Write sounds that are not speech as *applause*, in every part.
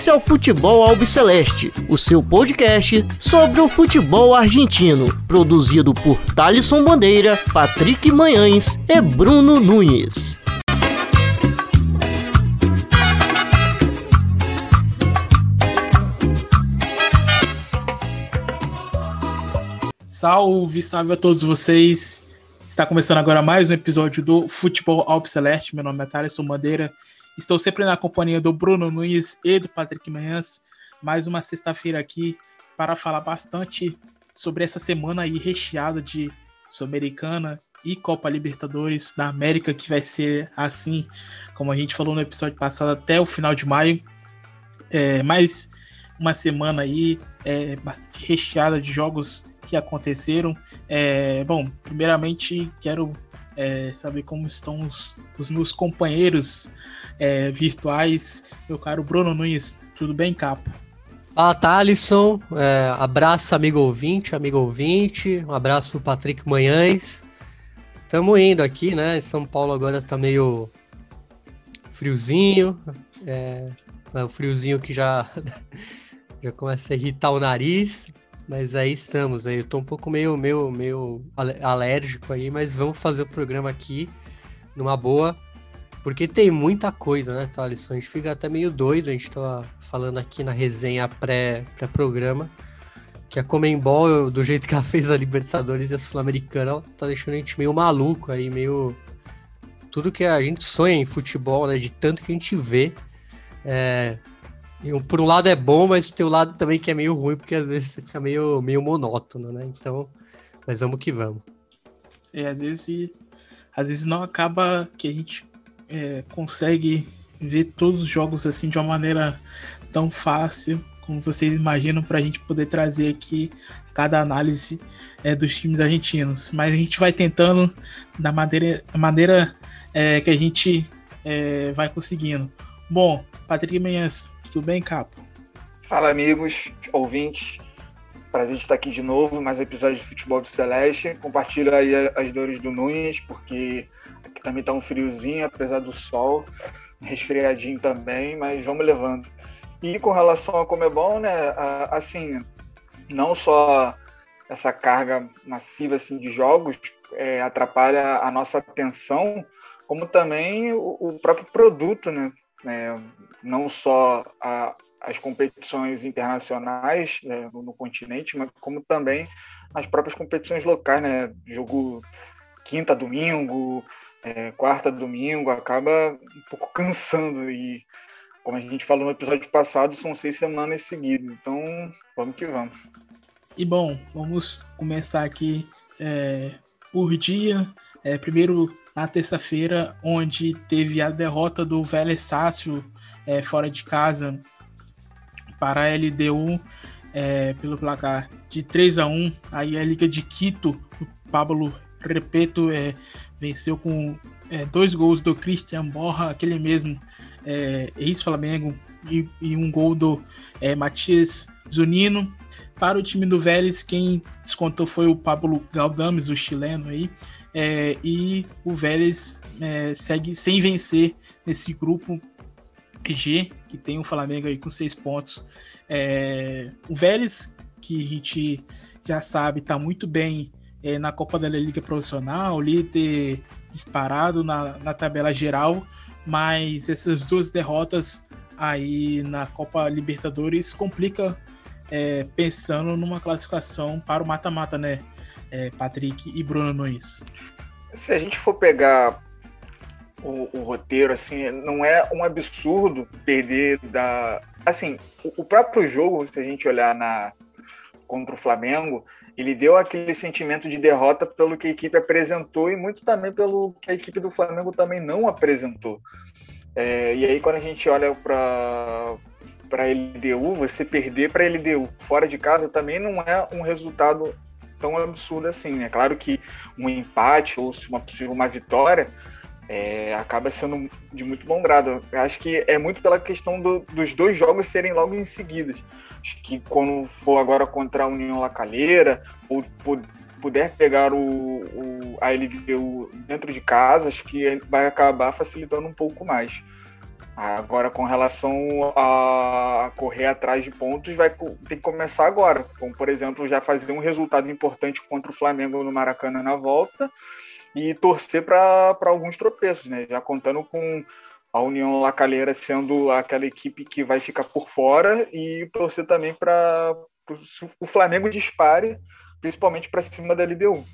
Esse é o Futebol Albiceleste, o seu podcast sobre o futebol argentino, produzido por Thalisson Bandeira, Patrick Manhães e Bruno Nunes. Salve, salve a todos vocês. Está começando agora mais um episódio do Futebol Albiceleste. Meu nome é Thaleson Bandeira. Estou sempre na companhia do Bruno Nunes e do Patrick Manhãs. Mais uma sexta-feira aqui para falar bastante sobre essa semana aí recheada de Sul-Americana e Copa Libertadores da América, que vai ser assim, como a gente falou no episódio passado, até o final de maio. É, mais uma semana aí é, bastante recheada de jogos que aconteceram. É, bom, primeiramente quero é, saber como estão os, os meus companheiros é, virtuais. Meu caro Bruno Nunes, tudo bem, capo? Fala, Thalisson. É, abraço, amigo ouvinte, amigo ouvinte. Um abraço pro Patrick Manhães. Estamos indo aqui, né? São Paulo agora tá meio friozinho. É, é o friozinho que já, *laughs* já começa a irritar o nariz. Mas aí estamos, aí eu tô um pouco meio, meio, meio alérgico aí, mas vamos fazer o programa aqui numa boa, porque tem muita coisa, né, Thalisson? A gente fica até meio doido, a gente tá falando aqui na resenha pré-programa, pré que a Comembol, do jeito que ela fez a Libertadores e a Sul-Americana, tá deixando a gente meio maluco aí, meio... Tudo que a gente sonha em futebol, né, de tanto que a gente vê, é, por um lado é bom, mas tem um lado também que é meio ruim, porque às vezes fica meio, meio monótono, né? Então, mas vamos que vamos. É, às vezes, às vezes não acaba que a gente é, consegue ver todos os jogos assim de uma maneira tão fácil como vocês imaginam para a gente poder trazer aqui cada análise é, dos times argentinos. Mas a gente vai tentando da maneira, maneira é, que a gente é, vai conseguindo. Bom, Patrick Menhas, tudo bem, Capo? Fala, amigos, ouvintes. Prazer estar aqui de novo, mais um episódio de Futebol do Celeste. Compartilho aí as dores do Nunes, porque aqui também tá um friozinho, apesar do sol, resfriadinho também, mas vamos levando. E com relação a como é bom, né, assim, não só essa carga massiva assim de jogos é, atrapalha a nossa atenção, como também o, o próprio produto, né? É, não só a, as competições internacionais né, no, no, continente, mas como também as próprias competições locais, né? Jogo quinta, domingo, é, quarta, domingo, acaba um pouco cansando e como a gente falou no episódio passado, são seis semanas seguidas. Então, vamos que vamos. E bom, vamos começar aqui é, por dia. É, primeiro na terça-feira, onde teve a derrota do Vélez Sácio é, fora de casa para a LDU é, pelo placar de 3 a 1 Aí a Liga de Quito, o Pablo Repeto é, venceu com é, dois gols do Christian Borra, aquele mesmo é, ex-Flamengo, e, e, um gol do é, Matias Zunino. Para o time do Vélez, quem descontou foi o Pablo Galdames, o chileno aí. É, e o Vélez é, segue sem vencer nesse grupo G, que tem o Flamengo aí com seis pontos. É, o Vélez, que a gente já sabe, está muito bem é, na Copa da Liga Profissional, líder disparado na, na tabela geral, mas essas duas derrotas aí na Copa Libertadores complica é, pensando numa classificação para o mata-mata, né? é, Patrick e Bruno Nunes? Se a gente for pegar o, o, roteiro, assim, não é um absurdo perder da. Assim, o, o, próprio jogo, se a gente olhar na contra o Flamengo, ele deu aquele sentimento de derrota pelo que a equipe apresentou e muito também pelo que a equipe do Flamengo também não apresentou. É, e aí, quando a gente olha para para LDU, você perder para LDU fora de casa também não é um resultado tão absurdo assim, né? Claro que um empate ou se uma possível uma vitória é, acaba sendo de muito bom grado. Eu acho que é muito pela questão do, dos dois jogos serem logo em seguida. Acho que quando for agora contra a União Lacalheira, ou puder pegar o, o, a LDU dentro de casa, acho que vai acabar facilitando um pouco mais. Agora, com relação a correr atrás de pontos, vai ter que começar agora. Como, por exemplo, já fazer um resultado importante contra o Flamengo no Maracanã na volta e torcer para alguns tropeços, né? Já contando com a União Lacalheira sendo aquela equipe que vai ficar por fora e torcer também para o Flamengo dispare, principalmente para cima da LDU.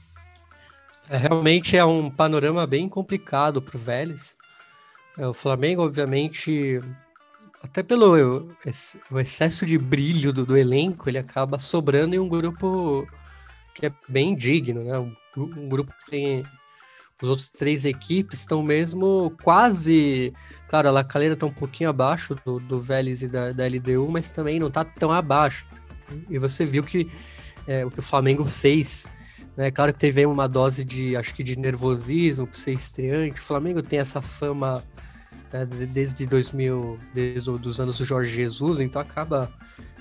É, realmente é um panorama bem complicado para o Vélez. É, o Flamengo, obviamente, até pelo o excesso de brilho do, do, elenco, ele acaba sobrando em um grupo que é bem digno, né? Um, um grupo que tem os outros três equipes estão mesmo quase. Claro, a Lacaleira está um pouquinho abaixo do, do Vélez e da, da LDU, mas também não está tão abaixo. E você viu que é, o que o Flamengo fez. Né? Claro que teve uma dose de, acho que de nervosismo por ser estreante. O Flamengo tem essa fama né, desde 2000, desde os anos do Jorge Jesus, então acaba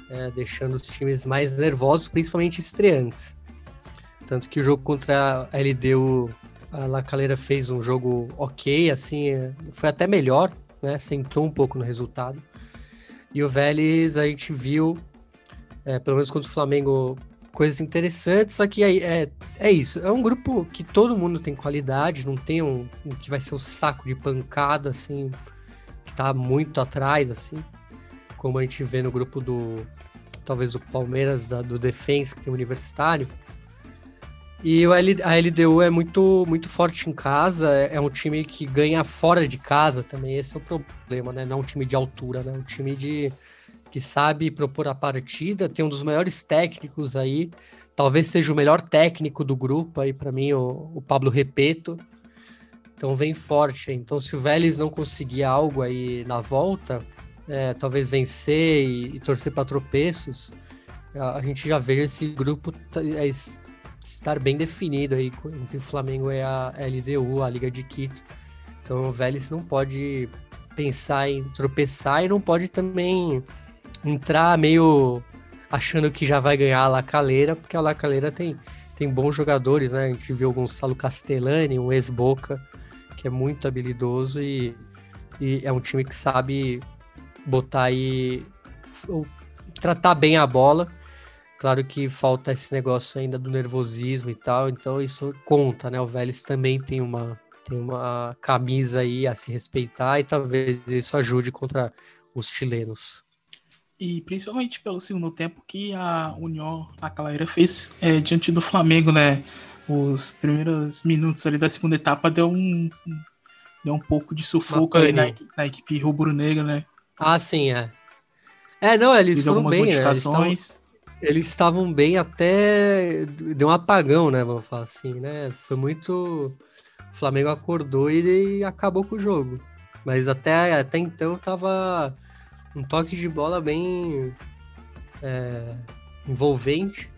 é, deixando os times mais nervosos, principalmente estreantes. Tanto que o jogo contra a LDU a Lacaleira fez um jogo ok, assim, foi até melhor, né? Sentou um pouco no resultado. E o Vélez a gente viu, é, pelo menos contra o Flamengo, coisas interessantes, só que é, é, é, isso. É um grupo que todo mundo tem qualidade, não tem um, um que vai ser um saco de pancada, assim, que tá muito atrás, assim, como a gente vê no grupo do. Talvez o Palmeiras da, do Defense, que tem o Universitário. E a LDU é muito, muito forte em casa, é, é um time que ganha fora de casa também, esse é o problema, né? Não é um time de altura, né? É um time de que sabe propor a partida, tem um dos maiores técnicos aí, talvez seja o melhor técnico do grupo aí para mim, o, o Pablo Repeto. Então vem forte. Então se o Vélez não conseguir algo aí na volta, é, talvez vencer e, e torcer para tropeços, a, a, gente já vê esse grupo é, estar bem definido aí entre o Flamengo e a LDU, a Liga de Quito. Então o Vélez não pode pensar em tropeçar e não pode também entrar meio achando que já vai ganhar a Lacaleira, porque a Lacaleira tem, tem bons jogadores, né? A gente viu o Gonçalo Castellani, um ex-boca, que é muito habilidoso e, e é um time que sabe botar aí tratar bem a bola Claro que falta esse negócio ainda do nervosismo e tal, então isso conta, né? O Vélez também tem uma, tem uma camisa aí a se respeitar e talvez isso ajude contra os chilenos. E principalmente pelo segundo tempo que a União, a Calaira fez é, diante do Flamengo, né? Os primeiros minutos ali da segunda etapa deu um, deu um pouco de sufoco aí na, na equipe rubro-negra, né? Ah, sim, é. É, não, eles Fiz foram bem, né? modificações. Né? Eles estavam bem até deu um apagão, né? Vamos falar assim, né? Foi muito. O Flamengo acordou e acabou com o jogo. Mas até, até então tava um toque de bola bem é, envolvente.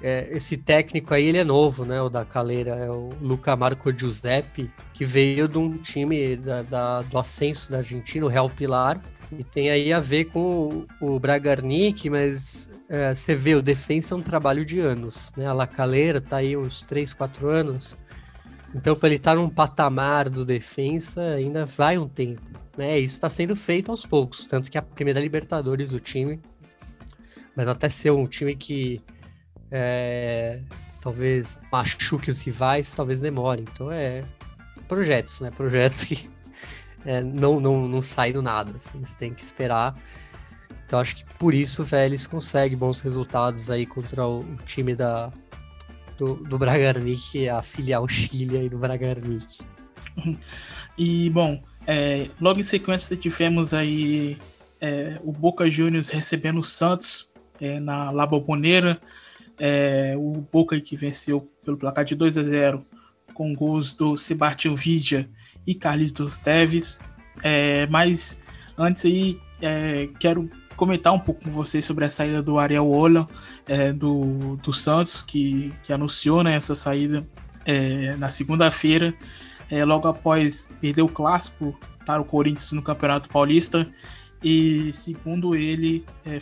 É, esse técnico aí, ele é novo, né? O da Caleira, é o Luca Marco Giuseppe, que veio de um time da, da do ascenso da Argentina, o Real Pilar e tem aí a ver com o, Bragarnik, mas é, você vê, o defensa é um trabalho de anos, né? A Lacaleira tá aí uns 3, 4 anos. Então, para ele estar tá num patamar do defensa, ainda vai um tempo. Né? Isso está sendo feito aos poucos. Tanto que a primeira Libertadores do time, mas até ser um time que é, talvez machuque os rivais, talvez demore. Então, é projetos, né? Projetos que é, não, não, não sai do nada. Assim, você tem que esperar. Então acho que por isso o Vélez consegue bons resultados aí contra o, o time da, do, do Bragarnik, a filial Chile aí do Bragarnik. *laughs* E bom, é, logo em sequência tivemos aí é, o Boca Juniors recebendo o Santos é, na La Bombonera. É, o Boca que venceu pelo placar de 2 a 0 com gols do Sebastião Vidia e Carlitos Teves. É, mas antes aí, é, quero comentar um pouco com vocês sobre a saída do Ariel Ola, é, do, do Santos, que, que anunciou né, essa saída é, na segunda-feira, é, logo após perder o clássico para o Corinthians no Campeonato Paulista. E segundo ele, é,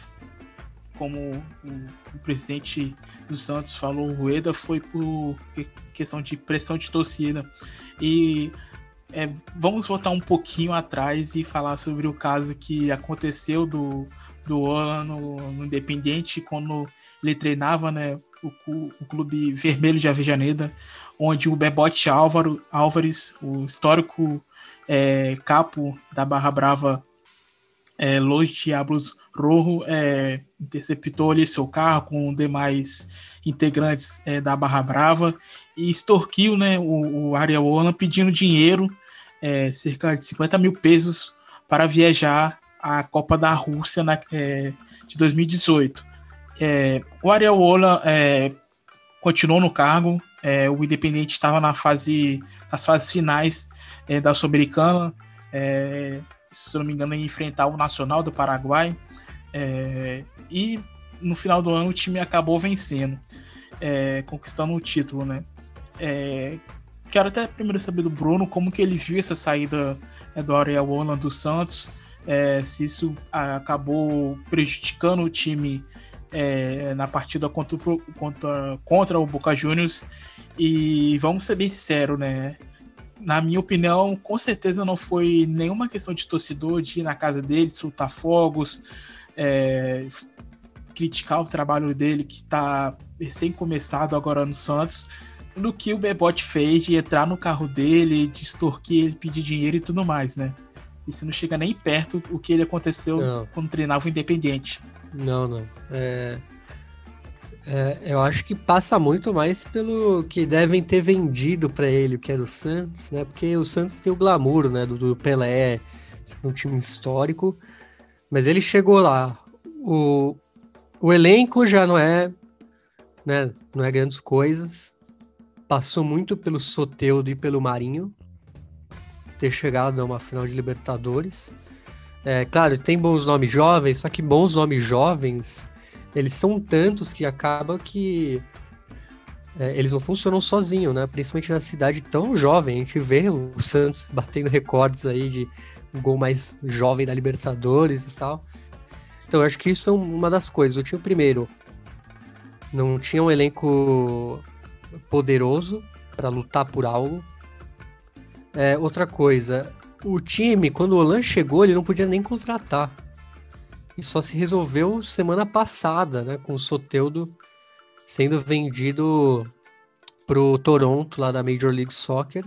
como o, presidente do Santos falou, o Rueda foi por questão de pressão de torcida. E é, vamos voltar um pouquinho atrás e falar sobre o caso que aconteceu do, do Ola no, Independiente, quando ele treinava né, o, o clube vermelho de Avejaneda, onde o Bebote Álvaro, Álvares, o histórico é, capo da Barra Brava, é, Los Diablos Rojo, é, interceptou ali seu carro com demais integrantes é, da Barra Brava e extorquiu né, o, o Ariel Olan pedindo dinheiro, é, cerca de 50 mil pesos, para viajar à Copa da Rússia na, é, de 2018. É, o Ariel Olan é, continuou no cargo, o Independente estava na fase, nas fases finais da Sul-Americana, se não me engano, enfrentar o Nacional do Paraguai, é, e no final do ano o time acabou vencendo, é, conquistando o título, né? quero até primeiro saber do Bruno como que ele viu essa saída do Ariel Olan do Santos, se isso acabou prejudicando o time é, na partida contra, contra, contra o Boca Juniors. E vamos ser bem sinceros, né? Na minha opinião, com certeza não foi nenhuma questão de torcedor de ir na casa dele, soltar fogos, é, criticar o trabalho dele que está recém começado agora no Santos, do que o Bebote fez de entrar no carro dele, de extorquir ele, pedir dinheiro e tudo mais, né? Isso não chega nem perto o que ele aconteceu não. quando treinava o Independente. Não, não. É, é, eu acho que passa muito mais pelo que devem ter vendido para ele, o que era o Santos, né? Porque o Santos tem o glamour, né? Do, do Pelé, um time histórico. Mas ele chegou lá. O, o elenco já não é, né? Não é grandes coisas. Passou muito pelo Soteudo e pelo Marinho. Ter chegado a uma final de Libertadores. É, claro, tem bons nomes jovens, só que bons nomes jovens, eles são tantos que acaba que é, eles não funcionam sozinhos, né? Principalmente na cidade tão jovem. A gente vê o Santos batendo recordes aí de um gol mais jovem da Libertadores e tal. Então, eu acho que isso é uma das coisas. O time, primeiro, não tinha um elenco poderoso para lutar por algo. É, outra coisa, o time, quando o Olan chegou, ele não podia nem contratar. E só se resolveu semana passada, né? Com o Soteudo sendo vendido pro Toronto, lá da Major League Soccer.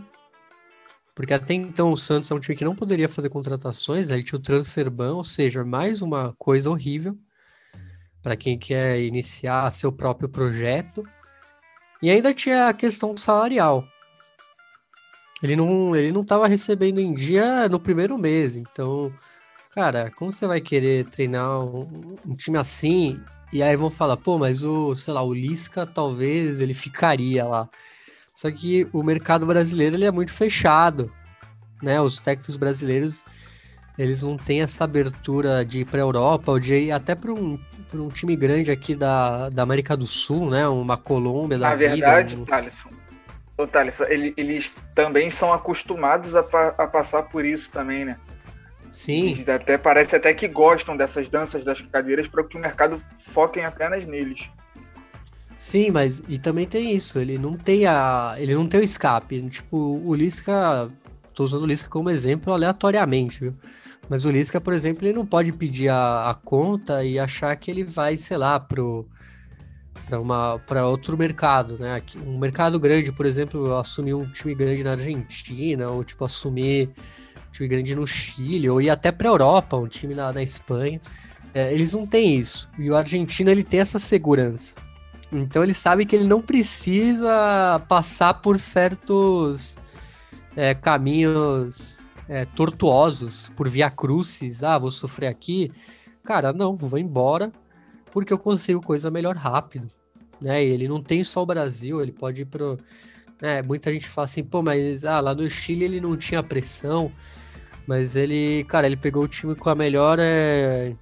Porque até então o Santos é um time que não poderia fazer contratações, né? ele tinha o transfer ban, ou seja, mais uma coisa horrível para quem quer iniciar seu próprio projeto. E ainda tinha a questão salarial. Ele não, ele não tava recebendo em dia no primeiro mês, então, cara, como você vai querer treinar um, um, time assim? E aí vão falar, pô, mas o, sei lá, o Lisca talvez ele ficaria lá. Só que o mercado brasileiro ele é muito fechado, né? Os técnicos brasileiros eles não têm essa abertura de ir para a Europa ou de ir até para um, um time grande aqui da, da América do Sul, né? Uma Colômbia da Na vida, verdade, um... Thaleson, Ô, Thales, ele, eles também são acostumados a, a, passar por isso também, né? Sim. Eles até parece até que gostam dessas danças das cadeiras para que o mercado foque apenas neles. Sim, mas e também tem isso, ele não tem a, ele não tem o escape, tipo, o Lisca, tô usando o Lisca como exemplo aleatoriamente, viu? Mas o Lisca, por exemplo, ele não pode pedir a, a conta e achar que ele vai, sei lá, pro para outro mercado, né? Um mercado grande, por exemplo, assumir um time grande na Argentina ou tipo assumir um time grande no Chile ou ir até para Europa, um time na, na Espanha. É, eles não têm isso. E o argentino ele tem essa segurança. Então ele sabe que ele não precisa passar por certos é, caminhos é, tortuosos, por via crucis. Ah, vou sofrer aqui. Cara, não, vou embora porque eu consigo coisa melhor rápido. Né? ele não tem só o Brasil, ele pode ir pro. Né? Muita gente fala assim, pô, mas ah, lá no Chile ele não tinha pressão, mas ele, cara, ele pegou o time com a melhor. É...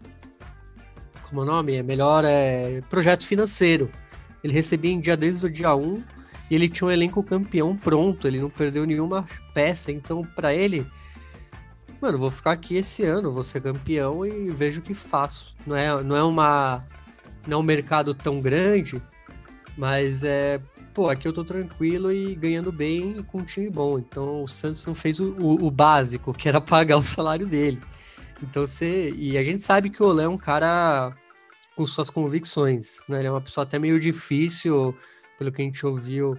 Como é o nome? É melhor é... projeto financeiro. Ele recebia em dia desde o dia 1 e ele tinha um elenco campeão pronto, ele não perdeu nenhuma peça, então para ele mano, vou ficar aqui esse ano, vou ser campeão e vejo o que faço. Não é, não é uma não é um mercado tão grande, mas é pô, aqui eu tô tranquilo e ganhando bem com um time bom. Então o Santos não fez o, o, o básico, que era pagar o salário dele. Então você. E a gente sabe que o Olé é um cara com suas convicções, né? Ele é uma pessoa até meio difícil, pelo que a gente ouviu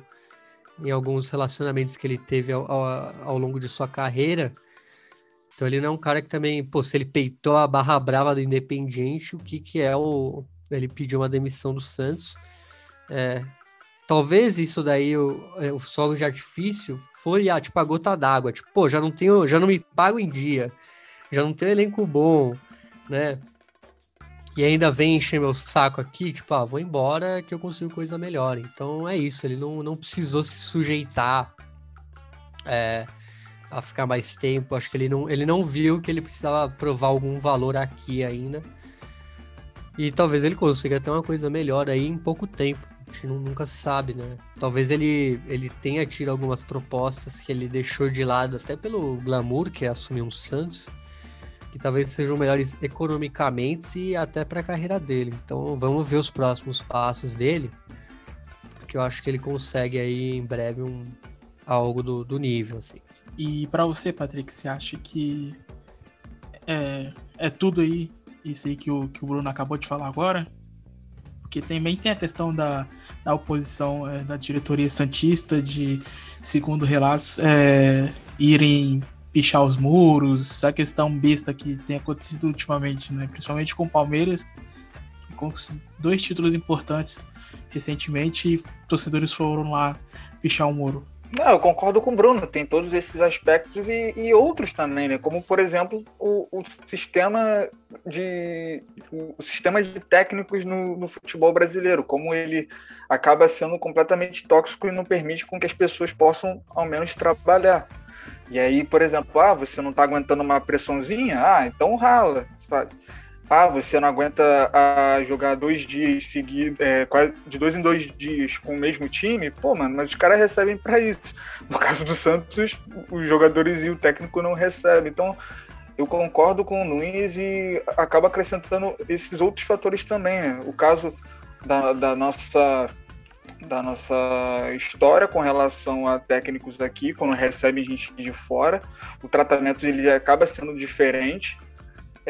em alguns relacionamentos que ele teve ao, ao, ao longo de sua carreira. Então ele não é um cara que também, pô, se ele peitou a barra brava do Independiente, o que que é o... Ele pediu uma demissão do Santos. É, talvez isso daí, o, é, o solo de artifício, foi ah, tipo a gota d'água. Tipo, pô, já não tenho, já não me pago em dia, já não tenho elenco bom, né? E ainda vem encher meu saco aqui, tipo, ah, vou embora que eu consigo coisa melhor. Então é isso, ele não, não precisou se sujeitar. É, a ficar mais tempo. Acho que ele não, ele não viu que ele precisava provar algum valor aqui ainda. E talvez ele consiga ter uma coisa melhor aí em pouco tempo. A gente nunca sabe, né? Talvez ele, ele tenha tido algumas propostas que ele deixou de lado, até pelo glamour que é assumir um Santos, que talvez sejam melhores economicamente e até para a carreira dele. Então vamos ver os próximos passos dele, porque eu acho que ele consegue aí em breve um, algo do, do nível, assim. E para você, Patrick, você acha que é, é tudo aí, isso aí que o, que o Bruno acabou de falar agora? Porque também tem a questão da, da oposição é, da diretoria Santista, de, segundo relatos, é, irem pichar os muros, essa questão besta que tem acontecido ultimamente, né? principalmente com o Palmeiras, com dois títulos importantes recentemente, torcedores foram lá pichar o muro. Não, eu concordo com o Bruno, tem todos esses aspectos e, e outros também, né? Como, por exemplo, o, o, sistema de o sistema de técnicos no, no, futebol brasileiro, como ele acaba sendo completamente tóxico e não permite com que as pessoas possam, ao menos, trabalhar. E aí, por exemplo, ah, você não está aguentando uma pressãozinha? Ah, então rala, sabe? ah, você não aguenta a jogar dois dias seguidos, é, de dois em dois dias com o mesmo time, pô, mano, mas os caras recebem para isso. *laughs* No caso do Santos, os jogadores e o técnico não recebem. Então, eu concordo com o Nunes e acaba acrescentando esses outros fatores também, né? O caso da, da nossa da nossa história com relação a técnicos aqui, quando recebem gente de fora, o tratamento ele acaba sendo diferente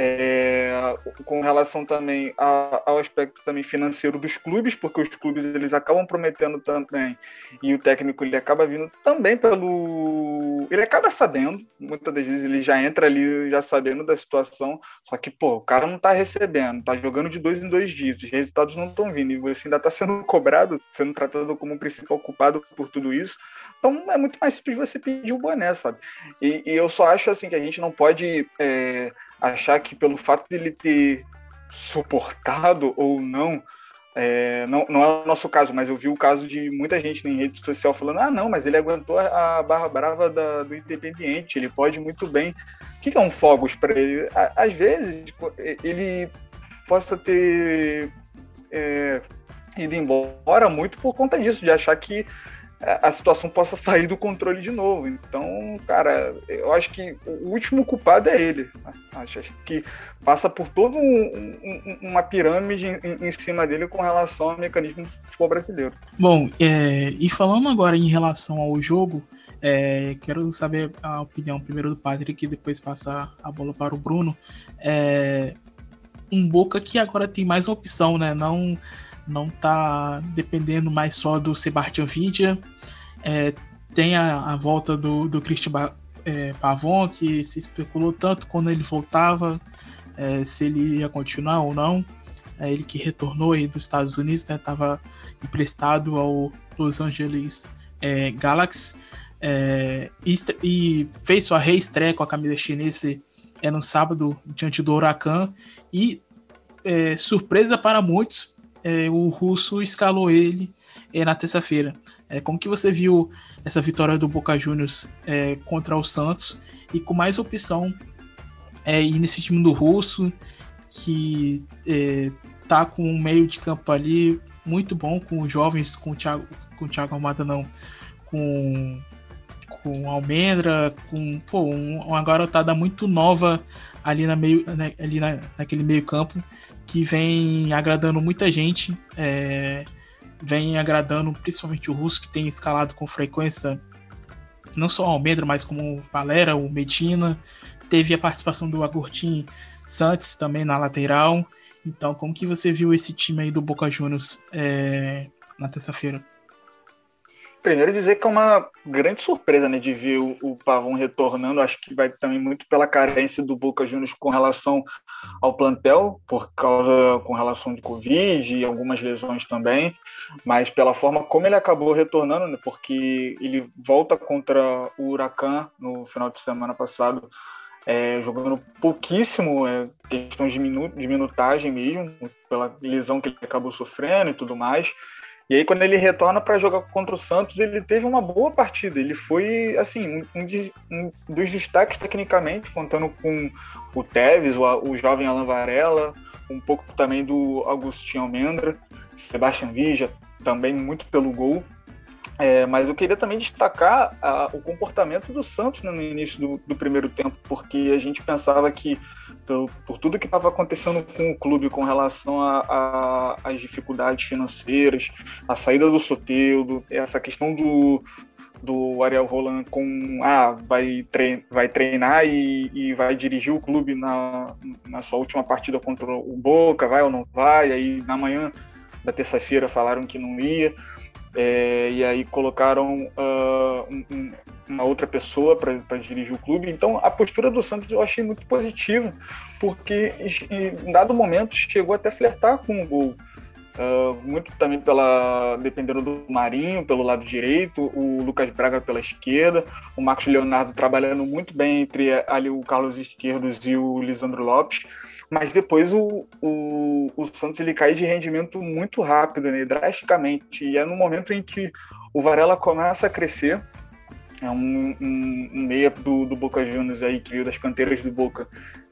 é, com relação também a, ao aspecto também financeiro dos clubes, porque os clubes eles acabam prometendo também e o técnico ele acaba vindo também pelo ele acaba sabendo, muitas das vezes ele já entra ali já sabendo da situação, só que pô, o cara não tá recebendo, tá jogando de dois em dois dias, os resultados não estão vindo e você ainda tá sendo cobrado, sendo tratado como um principal culpado por tudo isso. Então é muito mais simples você pedir o boné, sabe? E, e eu só acho assim que a gente não pode é, achar que pelo fato de ele ter suportado ou não, é, não, não é o nosso caso, mas eu vi o caso de muita gente em rede social falando: ah, não, mas ele aguentou a barra brava da, do Independiente, ele pode muito bem. O que é um fogos para ele? Às vezes, ele possa ter é, ido embora muito por conta disso, de achar que a situação possa sair do controle de novo. Então, cara, eu acho que o último culpado é ele. Acho, que passa por toda um, um, uma pirâmide em, em, cima dele com relação ao mecanismo do futebol brasileiro. Bom, é, e falando agora em relação ao jogo, é, quero saber a opinião primeiro do Patrick e depois passar a bola para o Bruno. É, um Boca que agora tem mais opção, né? Não não tá dependendo mais só do Sebastian Vidia. É, tem a, a, volta do, do Christian é, Pavon, que se especulou tanto quando ele voltava, é, se ele ia continuar ou não. É ele que retornou aí dos Estados Unidos, né, emprestado ao Los Angeles é, Galaxy. É, e, e, fez sua reestreia com a camisa chinesa é, no sábado diante do Huracan. E é, surpresa para muitos, é, o russo escalou ele é, na terça-feira. É, como que você viu essa vitória do Boca Juniors é, contra o Santos e com mais opção é, ir nesse time do russo que é, tá com um meio de campo ali muito bom com os jovens, com o Thiago, com o Thiago Almada não, com com Almendra, com pô, um, uma garotada muito nova ali, na meio, né, ali na, naquele meio campo que vem agradando muita gente. É, vem agradando principalmente o Russo, que tem escalado com frequência não só o Almendra, mas como o Valera, o Medina. Teve a participação do Agostinho Santos também na lateral. Então, como que você viu esse time aí do Boca Juniors é, na terça-feira? Primeiro dizer que é uma grande surpresa, né, de ver o, o Pavão retornando. Acho que vai também muito pela carência do Boca Juniors com relação ao plantel, por causa com relação de Covid e algumas lesões também, mas pela forma como ele acabou retornando, né, porque ele volta contra o Huracan no final de semana passado, é, jogando pouquíssimo, é, questão de, minu de minutagem mesmo, pela lesão que ele acabou sofrendo e tudo mais. E aí, quando ele retorna para jogar contra o Santos, ele teve uma boa partida. Ele foi, assim, um, de, um dos destaques tecnicamente, contando com o Tevez, o, o jovem Alan Varela, um pouco também do Agostinho Almendra, Sebastian Vija, também muito pelo gol. É, mas eu queria também destacar a, o comportamento do Santos né, no início do, do, primeiro tempo, porque a gente pensava que por, por tudo que estava acontecendo com o clube com relação às dificuldades financeiras, a saída do Soteudo, essa questão do, do Ariel Roland com ah, vai, trein, vai treinar e, e, vai dirigir o clube na, na sua última partida contra o Boca, vai ou não vai, aí na manhã da terça-feira falaram que não ia. É, e aí colocaram uh, um, uma outra pessoa para dirigir o clube. Então a postura do Santos eu achei muito positiva, porque em dado momento chegou até a flertar com o gol. Uh, muito também pela dependendo do Marinho pelo lado direito, o Lucas Braga pela esquerda, o Marcos Leonardo trabalhando muito bem entre ali o Carlos Esquerdos e o Lisandro Lopes mas depois o, o, o Santos ele cai de rendimento muito rápido, né, drasticamente, e é no momento em que o Varela começa a crescer, é um, um, um meia do, do Boca Juniors aí, que veio das canteiras do Boca,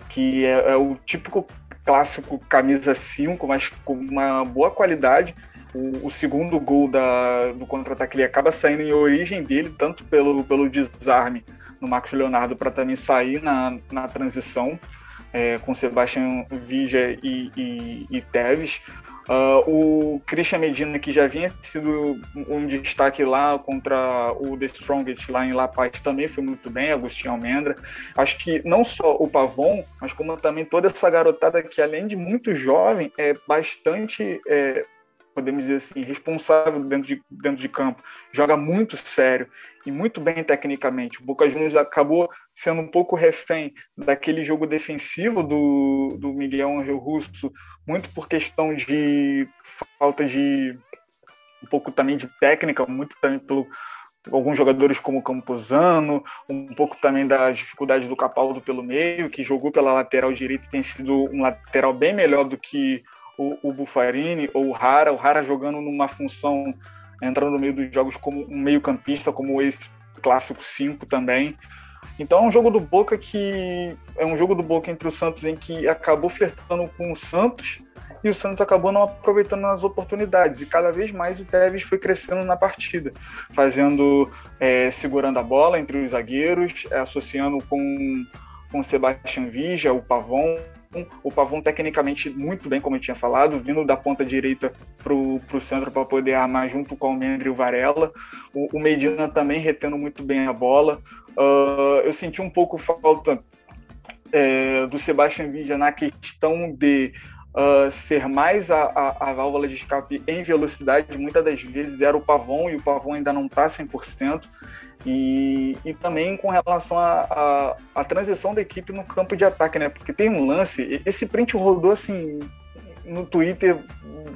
que é, é o típico clássico camisa 5, mas com uma boa qualidade, o, o, segundo gol da, do contra-ataque ele acaba saindo em origem dele, tanto pelo, pelo desarme no Marcos Leonardo para também sair na, na transição é, com Sebastião Vija e, e, e Teves. Uh, o Christian Medina, que já vinha sido um destaque lá contra o The Strongest lá em La Paz, também foi muito bem, Agostinho Almendra. Acho que não só o Pavon, mas como também toda essa garotada que, além de muito jovem, é bastante é, podemos dizer assim, responsável dentro de, dentro de campo, joga muito sério e muito bem tecnicamente. O Boca Juniors acabou sendo um pouco refém daquele jogo defensivo do, do Miguel Angel Russo, muito por questão de falta de um pouco também de técnica, muito também pelo alguns jogadores como Campuzano, um pouco também da dificuldade do Capaldo pelo meio, que jogou pela lateral direita e tem sido um lateral bem melhor do que o, o Buffarini ou o Rara, o Rara jogando numa função, entrando no meio dos jogos como um meio-campista, como esse clássico 5 também. Então é um jogo do Boca que é um jogo do Boca entre o Santos em que acabou flertando com o Santos e o Santos acabou não aproveitando as oportunidades e cada vez mais o Tevez foi crescendo na partida, fazendo é, segurando a bola entre os zagueiros, é, associando com com o Sebastian Vija, o Pavon, o Pavon tecnicamente muito bem, como eu tinha falado, vindo da ponta direita para o centro para poder armar junto com o Mendri e o Varela. O, o Medina também retendo muito bem a bola. Uh, eu senti um pouco falta é, do Sebastian Villa na questão de uh, ser mais a, a, a, válvula de escape em velocidade. Muitas das vezes era o Pavon e o Pavon ainda não está 100%. E, e também com relação à transição da equipe no campo de ataque, né? Porque tem um lance, esse print rodou assim no Twitter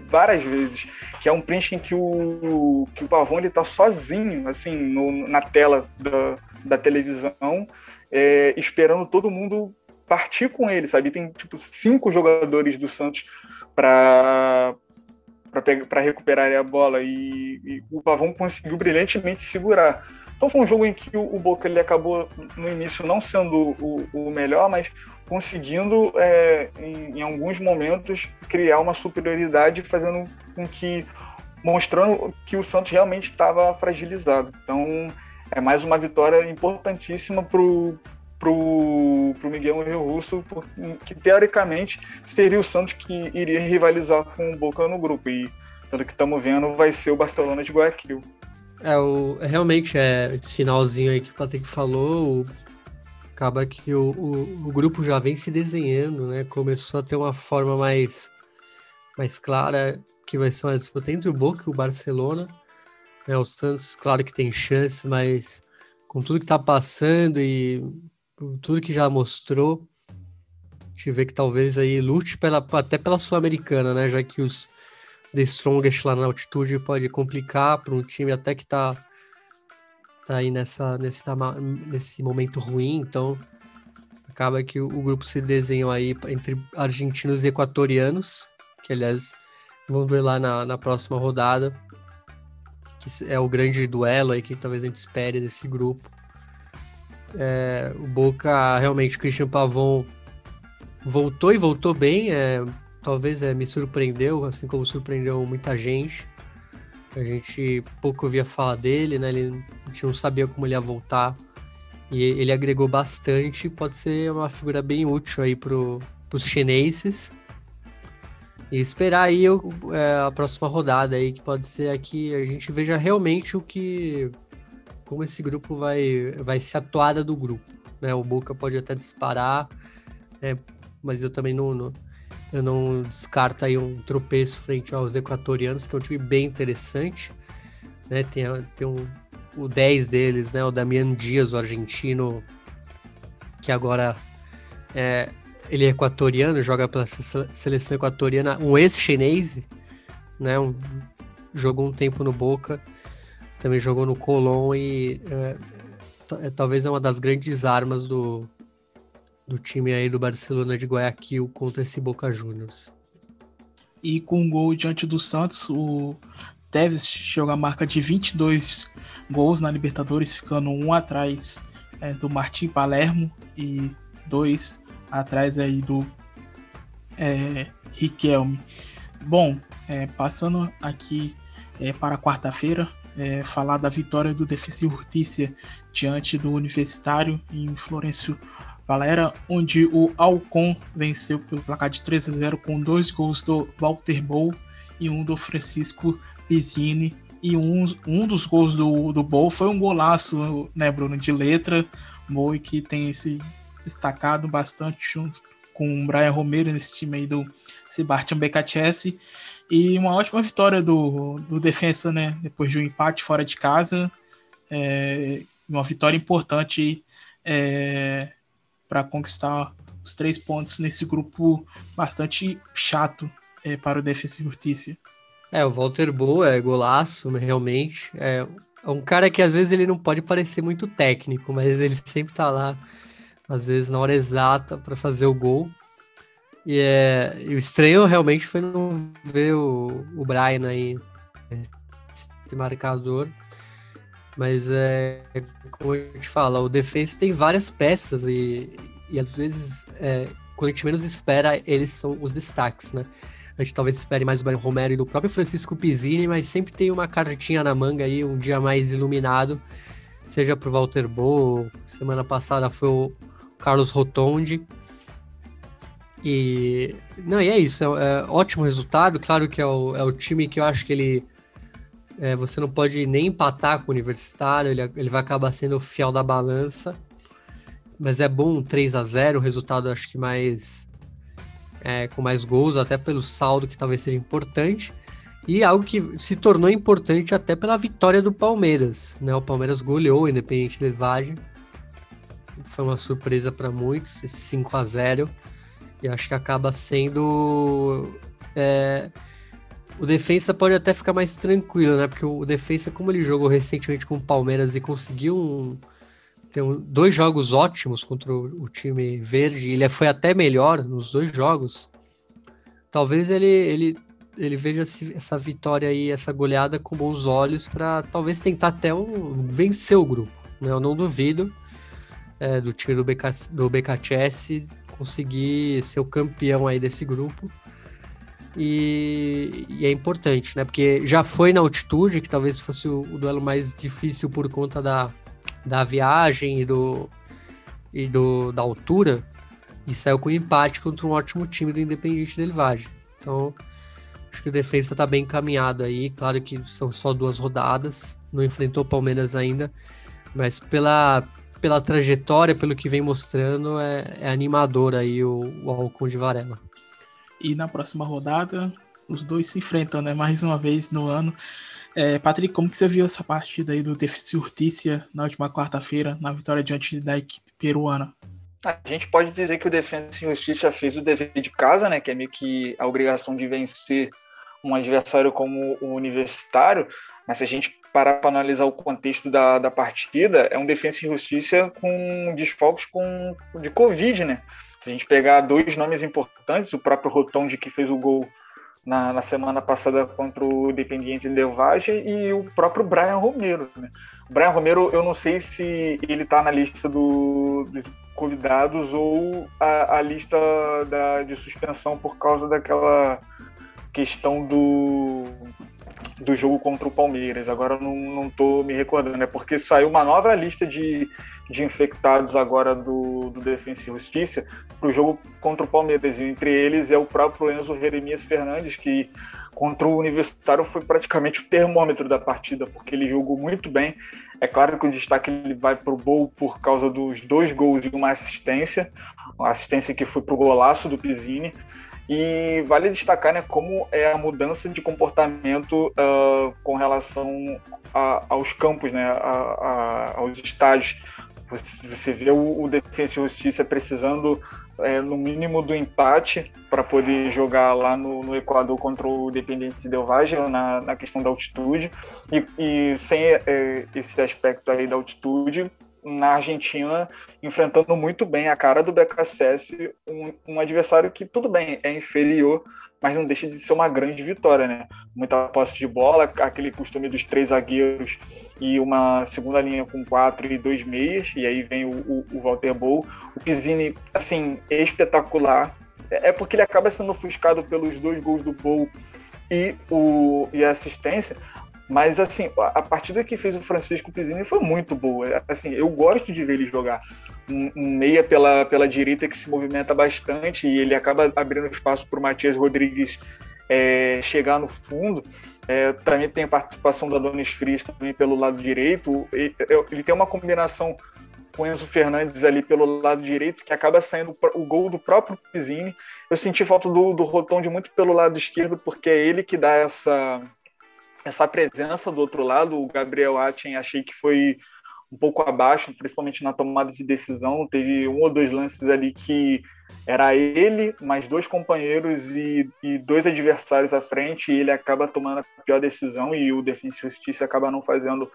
várias vezes, que é um print em que o, que o Pavão ele tá sozinho, assim, no, na tela da, da televisão, é, esperando todo mundo partir com ele, sabe? Tem tipo cinco jogadores do Santos para para recuperar a bola e, e o Pavão conseguiu brilhantemente segurar. Então foi um jogo em que o, Boca ele acabou no início não sendo o, o melhor, mas conseguindo é, em, em, alguns momentos criar uma superioridade, fazendo com que mostrando que o Santos realmente estava fragilizado. Então é mais uma vitória importantíssima para pro, pro Miguel Rio Russo, que teoricamente seria o Santos que iria rivalizar com o Boca no grupo. E pelo que estamos vendo, vai ser o Barcelona de Guayaquil. É, o, realmente, é, esse finalzinho aí que o Patrick falou, o, acaba que o, o, o, grupo já vem se desenhando, né? Começou a ter uma forma mais, mais clara, que vai ser uma disputa entre o Boca e o Barcelona. É, o Santos, claro que tem chance, mas com tudo que tá passando e tudo que já mostrou, a gente vê que talvez aí lute pela, até pela Sul-Americana, né? Já que os The Strongest lá na altitude pode complicar para um time até que tá, tá aí nessa, nesse, nesse momento ruim, então acaba que o, o grupo se desenhou aí entre argentinos e equatorianos, que aliás vão ver lá na, na próxima rodada, que é o grande duelo aí que talvez a gente espere desse grupo. É, o Boca, realmente, Christian Pavon voltou e voltou bem. É, talvez é, me surpreendeu, assim como surpreendeu muita gente. A gente pouco ouvia falar dele, né? Ele, a gente não sabia como ele ia voltar. E ele agregou bastante. Pode ser uma figura bem útil aí para os chineses. E esperar aí é, a próxima rodada aí, que pode ser aqui a gente veja realmente o que. como esse grupo vai, vai ser atuada do grupo. Né? O Boca pode até disparar, né? mas eu também não, não, eu não descarto aí um tropeço frente aos equatorianos, que é um time bem interessante. Né? Tem, tem um, o 10 deles, né? o Damian Dias, o argentino, que agora é, ele é equatoriano, joga pela seleção equatoriana, um ex-chinês, né? Um, jogou um tempo no Boca, também jogou no Colón e é, é, talvez é uma das grandes armas do, do time aí do Barcelona de Guayaquil contra esse Boca Juniors. E com um gol diante do Santos, o Tevez chegou a marca de 22 gols na Libertadores, ficando um atrás é, do Martim Palermo e dois atrás aí do é, Riquelme. Bom, é, passando aqui é, para quarta-feira, é, falar da vitória do Defensa e Justiça diante do Universitário em Florencio Valera, onde o Alcon venceu pelo placar de 3 a 0 com dois gols do Walter Bow e um do Francisco Pizzini. E um, um dos gols do, do Bow foi um golaço, né, Bruno, de letra. Bow que tem esse destacado bastante junto com o Brian Romero nesse time aí do Sebastian Becacese. E uma ótima vitória do, do defensa, né? Depois de um empate fora de casa. É, uma vitória importante é, para conquistar os três pontos nesse grupo bastante chato é, para o Defensa e Justiça. É, o Walter Boa é golaço, realmente. É um cara que às vezes ele não pode parecer muito técnico, mas ele sempre tá lá às vezes na hora exata para fazer o gol. E, é, e o estranho realmente foi não ver o, o Brian aí, esse marcador. Mas é como a gente fala, o defensa tem várias peças e, e às vezes é, quando a gente menos espera, eles são os destaques, né? A gente talvez espere mais do Brian Romero e do próprio Francisco Pizzini, mas sempre tem uma cartinha na manga aí, um dia mais iluminado, seja pro Walter Bo, semana passada foi o Carlos Rotondi. E não, e é isso, é, é ótimo resultado. Claro que é o, é o time que eu acho que ele é, você não pode nem empatar com o Universitário, ele, ele vai acabar sendo o fiel da balança. Mas é bom 3 a 0 o resultado acho que mais é, com mais gols, até pelo saldo que talvez seja importante. E algo que se tornou importante até pela vitória do Palmeiras. Né? O Palmeiras goleou o Independente Del Valle foi uma surpresa para muitos, esse 5 a 0 E acho que acaba sendo. É, o defensa pode até ficar mais tranquilo, né? Porque o defensa, como ele jogou recentemente com o Palmeiras e conseguiu um, ter um, dois jogos ótimos contra o, o, time verde, ele foi até melhor nos dois jogos. Talvez ele, ele, ele veja essa vitória aí, essa goleada com bons olhos para talvez tentar até um, vencer o grupo. Né? Eu não duvido é, do time do, BK, do BKTS conseguir ser o campeão aí desse grupo. E, e, é importante, né? Porque já foi na altitude, que talvez fosse o, o, duelo mais difícil por conta da, da viagem e, do, e do, da altura, e saiu com empate contra um ótimo time do Independente Del Valle. Então, Acho que o defesa tá bem encaminhado aí. Claro que são só duas rodadas, não enfrentou o Palmeiras ainda, mas pela, pela trajetória, pelo que vem mostrando, é, é animador aí o, o Alcon de Varela. E na próxima rodada, os dois se enfrentam, né? Mais uma vez no ano. É, Patrick, como que você viu essa partida aí do Defensa Urtícia na última quarta-feira, na vitória diante da equipe peruana? A gente pode dizer que o Defensa e Justiça fez o dever de casa, né? Que é meio que a obrigação de vencer um adversário como o Universitário. Mas se a gente parar para analisar o contexto da, da partida, é um Defensa e Justiça com desfalques com, de Covid, né? Se a gente pegar dois nomes importantes, o próprio Rotondi que fez o gol na, na semana passada contra o Independiente Del Valle e o próprio Brian Romero. Né? O Brian Romero, eu não sei se ele está na lista do, dos convidados ou a, a lista da, de suspensão por causa daquela questão do, do jogo contra o Palmeiras. Agora eu não, não tô me recordando, é porque saiu uma nova lista de, de infectados agora do, do Defensa e Justiça para o jogo contra o Palmeiras. E entre eles é o próprio Enzo Jeremias Fernandes, que contra o Universitário foi praticamente o termômetro da partida, porque ele jogou muito bem. É claro que o destaque ele vai para o gol por causa dos dois gols e uma assistência, uma assistência que foi para o golaço do Pizzini. E vale destacar né, como é a mudança de comportamento uh, com relação a, aos campos, né, a, a, aos estádios. Você vê o, o Defensa e Justiça precisando, é, no mínimo, do empate para poder jogar lá no, no, Equador contra o Independente Del Valle, na, na questão da altitude. E, e sem é, esse aspecto aí da altitude, na Argentina, enfrentando muito bem a cara do BKSS, um, um adversário que, tudo bem, é inferior, mas não deixa de ser uma grande vitória, né? Muita posse de bola, aquele costume dos três zagueiros e uma segunda linha com quatro e dois meias, e aí vem o, o, o Walter Bow. O Pizzini, assim, espetacular. É, é porque ele acaba sendo ofuscado pelos dois gols do Bow e, o, e a assistência, mas, assim, a partida que fez o Francisco Pizzini foi muito boa. Assim, eu gosto de ver ele jogar um, meia pela, pela direita que se movimenta bastante e ele acaba abrindo espaço para o Matias Rodrigues é, chegar no fundo. É, também tem a participação da Donis Frias também pelo lado direito. Ele, tem uma combinação com Enzo Fernandes ali pelo lado direito, que acaba saindo o gol do próprio Pizzini. Eu senti falta do, do Rotondi muito pelo lado esquerdo, porque é ele que dá essa, essa presença do outro lado. O Gabriel Achen achei que foi um pouco abaixo, principalmente na tomada de decisão. Teve um ou dois lances ali que era ele, mais dois companheiros e, e dois adversários à frente, e ele acaba tomando a pior decisão e o Defensa e Justiça acaba não fazendo,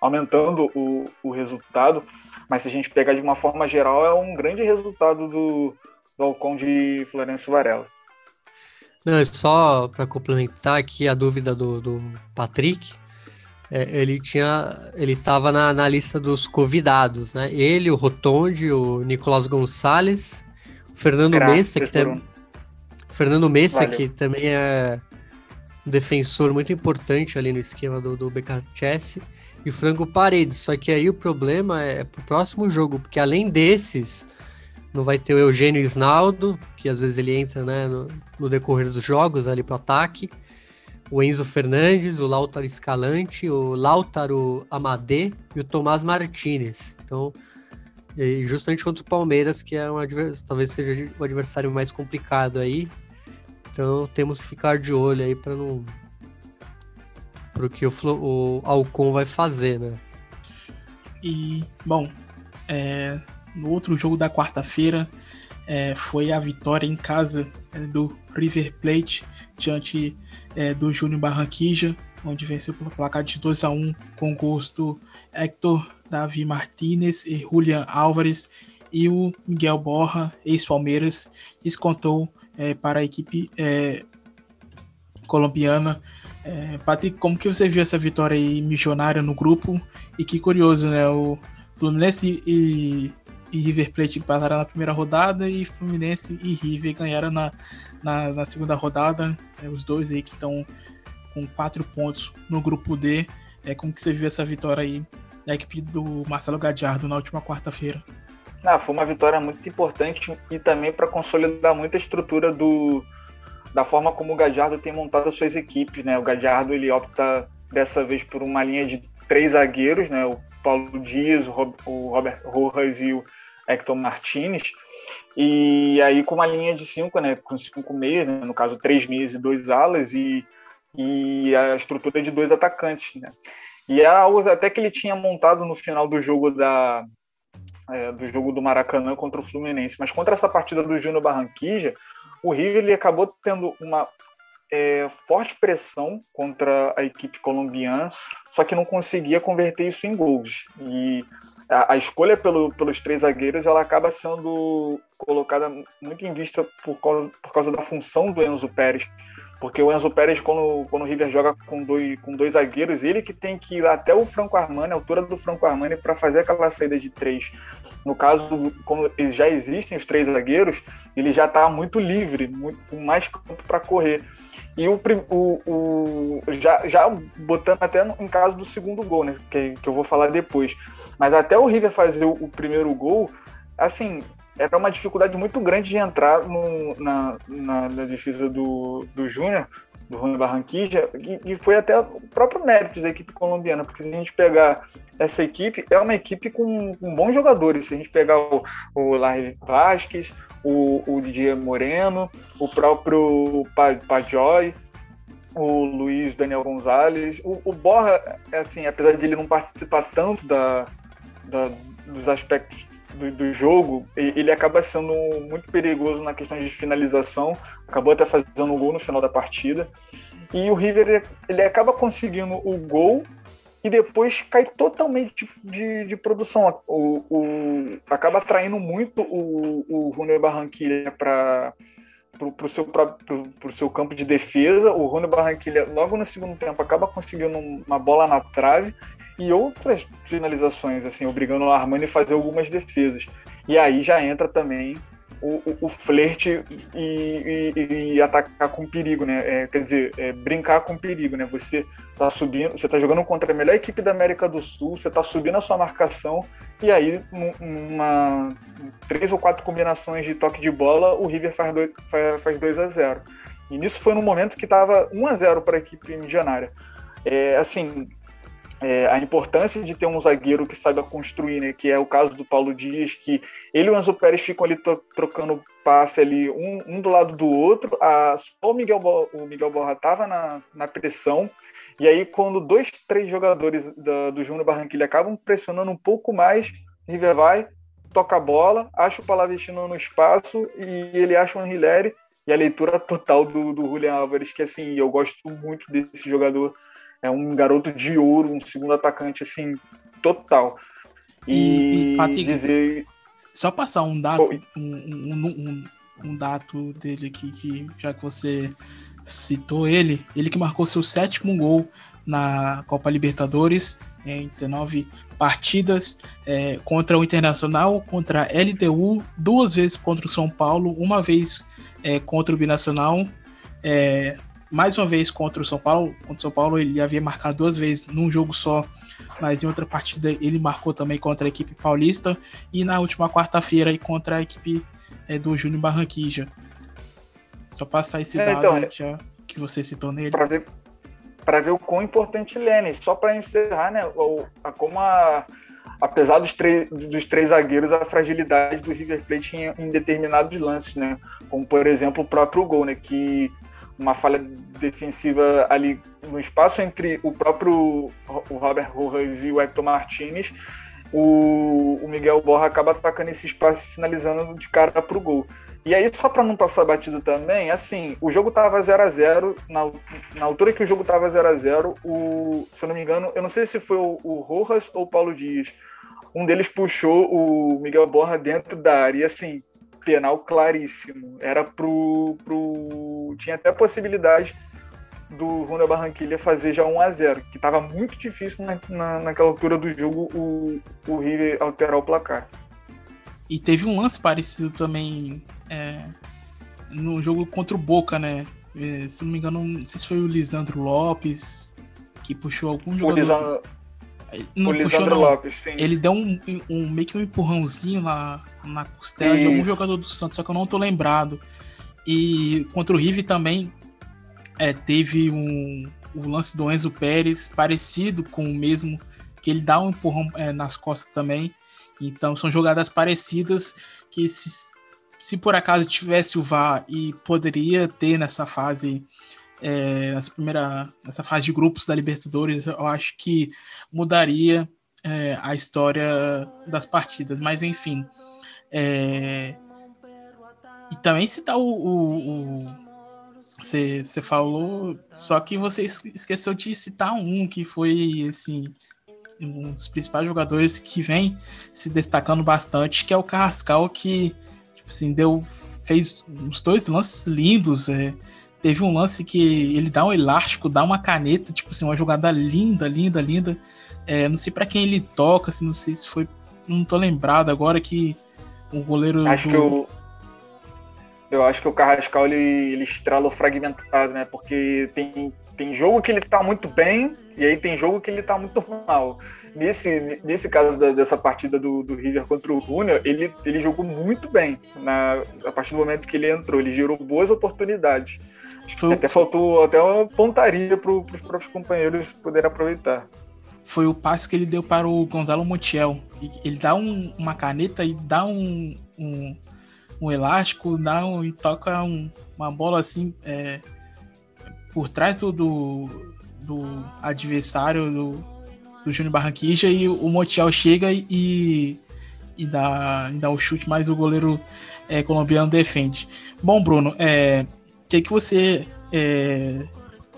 aumentando o, o resultado. Mas se a gente pegar de uma forma geral, é um grande resultado do, do Alcon de Florencio Varela. Não, só para complementar aqui a dúvida do, do Patrick, ele tinha, ele estava na, na lista dos convidados, né? Ele, o Rotondi, o Nicolás Gonçalves, o Fernando Graças Messa, que também, Fernando Messa, Valeu. que também é um defensor muito importante ali no esquema do, do BKCS, e o Franco Paredes. Só que aí o problema é pro próximo jogo, porque além desses, não vai ter o Eugênio Isnaldo, que às vezes ele entra né, no, no decorrer dos jogos ali pro ataque o Enzo Fernandes, o Lautaro Escalante, o Lautaro Amadê e o Tomás Martinez. Então, justamente contra o Palmeiras, que é um talvez seja o adversário mais complicado aí. Então temos que ficar de olho aí para não para que o, o Alcon vai fazer, né? E bom, é, no outro jogo da quarta-feira é, foi a vitória em casa é, do River Plate diante é, do Júnior Barranquija, onde venceu pelo placar de 2 a 1 com gols do Hector Davi Martinez e Julian Álvares e o Miguel Borra, ex-Palmeiras, descontou é, para a equipe é, colombiana. É, Patrick, como que você viu essa vitória aí missionária no grupo? E que curioso, né? O Fluminense e, e River Plate empataram na primeira rodada e Fluminense e River ganharam na, na, na segunda rodada. É, os dois aí que estão com quatro pontos no grupo D. É, como que você viu essa vitória aí da equipe do Marcelo Gadiardo na última quarta-feira? Ah, foi uma vitória muito importante e também para consolidar muita estrutura do, da forma como o Gajardo tem montado as suas equipes, né? O Gajardo ele opta dessa vez por uma linha de três zagueiros, né? O Paulo Dias, o Robert Rojas e o Hector Martinez. E aí com uma linha de cinco, né? Com cinco meias, né? no caso três meias e dois alas e, e a estrutura de dois atacantes, né? E era algo até que ele tinha montado no final do jogo da é, do jogo do Maracanã contra o Fluminense. Mas contra essa partida do Júnior Barranquija, o River ele acabou tendo uma é, forte pressão contra a equipe colombiana, só que não conseguia converter isso em gols. E a, a escolha pelo, pelos três zagueiros ela acaba sendo colocada muito em vista por causa, por causa da função do Enzo Pérez. Porque o Enzo Pérez, quando, quando o River joga com dois, com dois zagueiros, ele que tem que ir até o Franco Armani, a altura do Franco Armani, para fazer aquela saída de três. No caso, como já existem os três zagueiros, ele já está muito livre, muito, com mais campo para correr. E o, o, o, já, já botando até no, em caso do segundo gol, né, que, que eu vou falar depois. Mas até o River fazer o, o primeiro gol, assim, era uma dificuldade muito grande de entrar no, na, na, na, defesa do, do Júnior, do Rony Barranquilla, e, e, foi até o próprio mérito da equipe colombiana, porque se a gente pegar essa equipe, é uma equipe com, com bons jogadores. Se a gente pegar o, o Larry Vasquez, o, o Didier Moreno, o próprio Pajoy, o Luiz Daniel Gonzalez. O, o Borra, assim, apesar de ele não participar tanto da, da dos aspectos do, do, jogo, ele acaba sendo muito perigoso na questão de finalização. Acabou até fazendo um gol no final da partida. E o River ele acaba conseguindo o gol e depois cai totalmente de, de, produção. O, o, acaba atraindo muito o, o Júnior Barranquilla para o seu, seu campo de defesa. O Rony Barranquilla, logo no segundo tempo, acaba conseguindo uma bola na trave e outras finalizações, assim, obrigando o Armani a fazer algumas defesas. E aí já entra também o, o, o flerte e, e, e, atacar com perigo, né? É, quer dizer, é, brincar com perigo, né? Você tá subindo, você tá jogando contra a melhor equipe da América do Sul, você tá subindo a sua marcação e aí numa três ou quatro combinações de toque de bola, o River faz 2 faz, faz dois a 0. E nisso foi no momento que estava 1 a 0 para a equipe milionária. É, assim, é, a importância de ter um zagueiro que saiba construir, né? Que é o caso do Paulo Dias, que ele e o Enzo Pérez ficam ali trocando passe ali, um, um, do lado do outro. A, só o Miguel, o Miguel Borra estava na, na pressão. E aí, quando dois, três jogadores da, do Júnior Barranquilla acabam pressionando um pouco mais, River vai, toca a bola, acha o Palavestino no espaço e ele acha o Anrileri e a leitura total do, do Julian Álvares, que assim, eu gosto muito desse jogador é um garoto de ouro, um segundo atacante, assim, total. E, e Patrick, dizer. Só passar um dado, um, um, um, um, dado dele aqui, que já que você citou ele, ele que marcou seu sétimo gol na Copa Libertadores em 19 partidas é, contra o Internacional, contra a LTU, duas vezes contra o São Paulo, uma vez é, contra o Binacional, é, mais uma vez contra o São Paulo. Contra o São Paulo ele havia marcado duas vezes num jogo só, mas em outra partida ele marcou também contra a equipe paulista e na última quarta-feira contra a equipe é, do Júnior Barranquija. Só passar esse é, dado então, é já que você citou nele. Para ver, ver o quão importante ele é, né? Só para encerrar, né? O, a, como a, apesar dos, dos três zagueiros, a fragilidade do River Plate em, em determinados lances, né? Como, por exemplo, o próprio gol, né? Que uma falha defensiva ali no espaço entre o próprio o Robert Rojas e o Hector Martinez, o, o Miguel Borra acaba atacando esse espaço e finalizando de cara para o gol. E aí, só para não passar batido também, assim, o jogo tava 0 a 0 na, na altura que o jogo tava 0 a 0 o, se eu não me engano, eu não sei se foi o, o Rojas ou o Paulo Dias, um deles puxou o Miguel Borra dentro da área. E assim, penal claríssimo. Era pro, pro. Tinha até a possibilidade do Runa Barranquilha fazer já 1 a 0 que estava muito difícil na, na, naquela altura do jogo o, o River alterar o placar. E teve um lance parecido também é, no jogo contra o Boca, né? É, se não me engano, não sei se foi o Lisandro Lopes que puxou algum jogador. Não o puxou, não. Lopes, sim. Ele deu um, um, meio que um empurrãozinho na, na costela Isso. de algum jogador do Santos, só que eu não tô lembrado. E contra o River também é, teve um, o lance do Enzo Pérez parecido com o mesmo, que ele dá um empurrão é, nas costas também. Então são jogadas parecidas que se, se por acaso tivesse o VAR e poderia ter nessa fase é, nessa primeira nessa fase de grupos da Libertadores, eu acho que mudaria é, a história das partidas. Mas enfim, é, e também citar o, você falou, só que você esqueceu de citar um que foi assim um dos principais jogadores que vem se destacando bastante, que é o Carrascal, que tipo assim, deu, fez uns dois lances lindos. É, teve um lance que ele dá um elástico, dá uma caneta, tipo assim, uma jogada linda, linda, linda. É, não sei para quem ele toca, assim, não sei se foi. Não tô lembrado agora que o goleiro. Acho do... que o. Eu acho que o Carrascal ele, ele estralou fragmentado, né? Porque tem, tem jogo que ele tá muito bem e aí tem jogo que ele tá muito mal. Nesse, nesse caso da, dessa partida do, do River contra o Júnior, ele, ele jogou muito bem na, a partir do momento que ele entrou. Ele gerou boas oportunidades. Foi... Até faltou até uma pontaria para os próprios companheiros poderem aproveitar. Foi o passe que ele deu para o Gonzalo Montiel. Ele dá um, uma caneta e dá um, um, um elástico dá um, e toca um, uma bola assim. É, por trás do, do, do adversário do, do Júnior Barranquilla e o Montiel chega e, e, dá, e dá o chute, mas o goleiro é, colombiano defende. Bom, Bruno, é, que, que você é,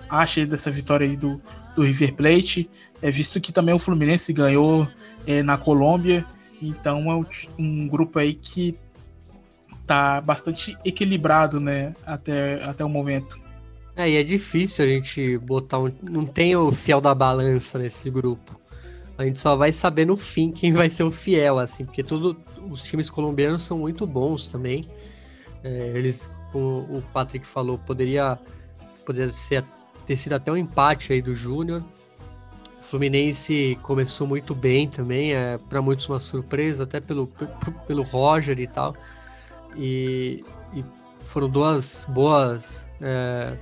acha dessa vitória aí do, do River Plate? É, visto que também o Fluminense ganhou é, na Colômbia, então é um grupo aí que tá bastante equilibrado, né, até, até o momento. É, e é difícil a gente botar um. Não tem o fiel da balança nesse grupo. A gente só vai saber no fim quem vai ser o fiel, assim, porque tudo, os times colombianos são muito bons também. É, eles, como o Patrick falou, poderia, poderia ser, ter sido até um empate aí do Júnior. O Fluminense começou muito bem também, é para muitos uma surpresa, até pelo, pelo Roger e tal. E, e foram duas boas é,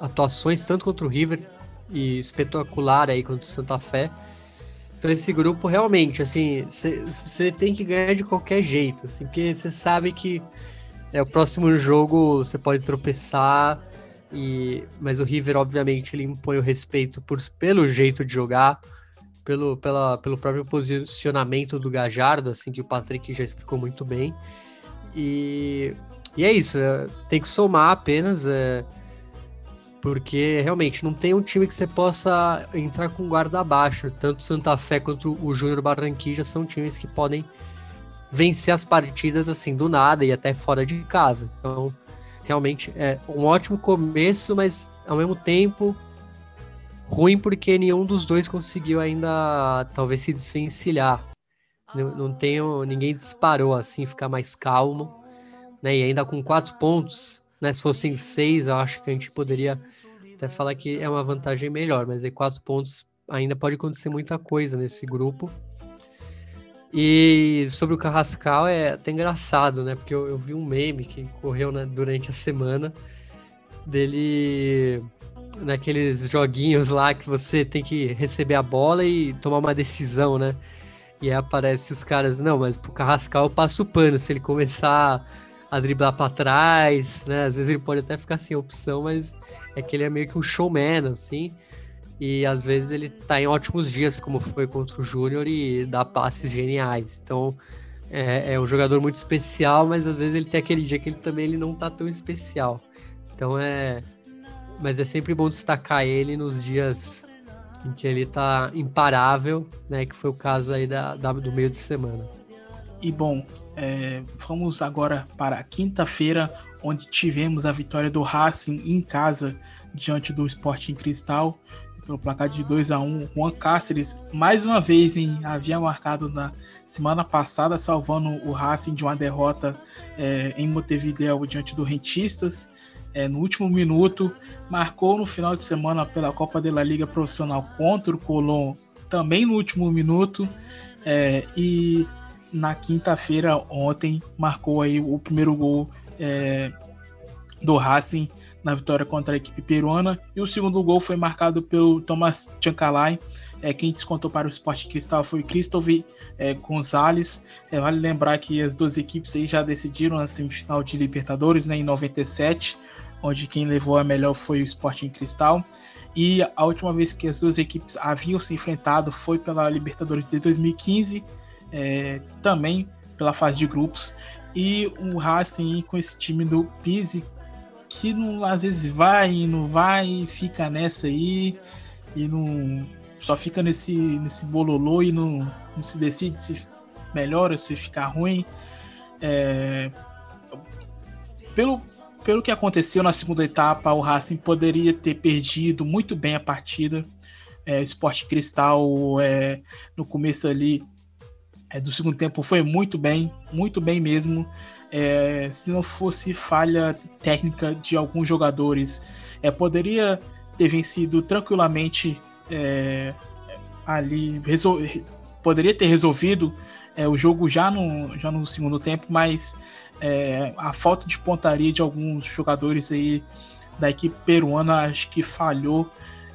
atuações tanto contra o River e espetacular aí contra o Santa Fé. Então esse grupo realmente, assim, você tem que ganhar de qualquer jeito, assim, porque você sabe que é o próximo jogo você pode tropeçar e mas o River obviamente ele impõe o respeito por, pelo jeito de jogar, pelo, pela, pelo próprio posicionamento do Gajardo, assim que o Patrick já explicou muito bem. E, e é isso, é, tem que somar apenas. É, porque realmente não tem um time que você possa entrar com guarda baixa. Tanto Santa Fé quanto o Júnior Barranquilla são times que podem vencer as partidas assim do nada e até fora de casa. Então, realmente é um ótimo começo, mas ao mesmo tempo ruim porque nenhum dos dois conseguiu ainda talvez se desvencilhar. Não, não tenho, ninguém disparou assim, ficar mais calmo, né? E ainda com quatro pontos né? Se fossem seis, eu acho que a gente poderia até falar que é uma vantagem melhor, mas aí quatro pontos ainda pode acontecer muita coisa nesse grupo. E sobre o Carrascal é até engraçado, né? Porque eu, eu vi um meme que correu né, durante a semana dele naqueles joguinhos lá que você tem que receber a bola e tomar uma decisão, né? E aí aparece os caras, não, mas pro Carrascal eu passo o pano se ele começar a driblar para trás, né? Às vezes ele pode até ficar sem opção, mas é que ele é meio que um showman, assim. E às vezes ele tá em ótimos dias, como foi contra o Júnior, e dá passes geniais. Então é, é, um jogador muito especial, mas às vezes ele tem aquele dia que ele também ele não tá tão especial. Então é. Mas é sempre bom destacar ele nos dias em que ele tá imparável, né? Que foi o caso aí da, da do meio de semana. E bom, é, vamos agora para quinta-feira, onde tivemos a vitória do Racing em casa diante do Sporting Cristal pelo placar de 2 a 1 Juan Cáceres, mais uma vez, hein, havia marcado na semana passada, salvando o Racing de uma derrota é, em Montevideo diante do Rentistas. É, no último minuto, marcou no final de semana pela Copa da Liga Profissional contra o Colón, também no último minuto. É, e na quinta-feira, ontem, marcou aí o primeiro gol do Racing na vitória contra a equipe peruana. E o segundo gol foi marcado pelo Thomas Chancalay. É, quem descontou para o Sport Cristal foi Christoph é, Gonzalez. É, vale lembrar que as duas equipes aí já decidiram na semifinal de Libertadores né, em 97, onde quem levou a melhor foi o Sporting Cristal. E a última vez que as duas equipes haviam se enfrentado foi pela Libertadores de 2015, é, também pela fase de grupos. E o Racing com esse time do Pise que não, às vezes vai e não vai, fica nessa aí e não só fica nesse nesse bololô e não, não se decide se melhora se ficar ruim. É, pelo pelo que aconteceu na segunda etapa, o Racing poderia ter perdido muito bem a partida. É, o Sport Cristal é, no começo ali é, do segundo tempo foi muito bem, muito bem mesmo. É, se não fosse falha técnica de alguns jogadores, é, poderia ter vencido tranquilamente é, ali, resol... poderia ter resolvido é, o jogo já no, já no segundo tempo, mas é, a falta de pontaria de alguns jogadores aí da equipe peruana acho que falhou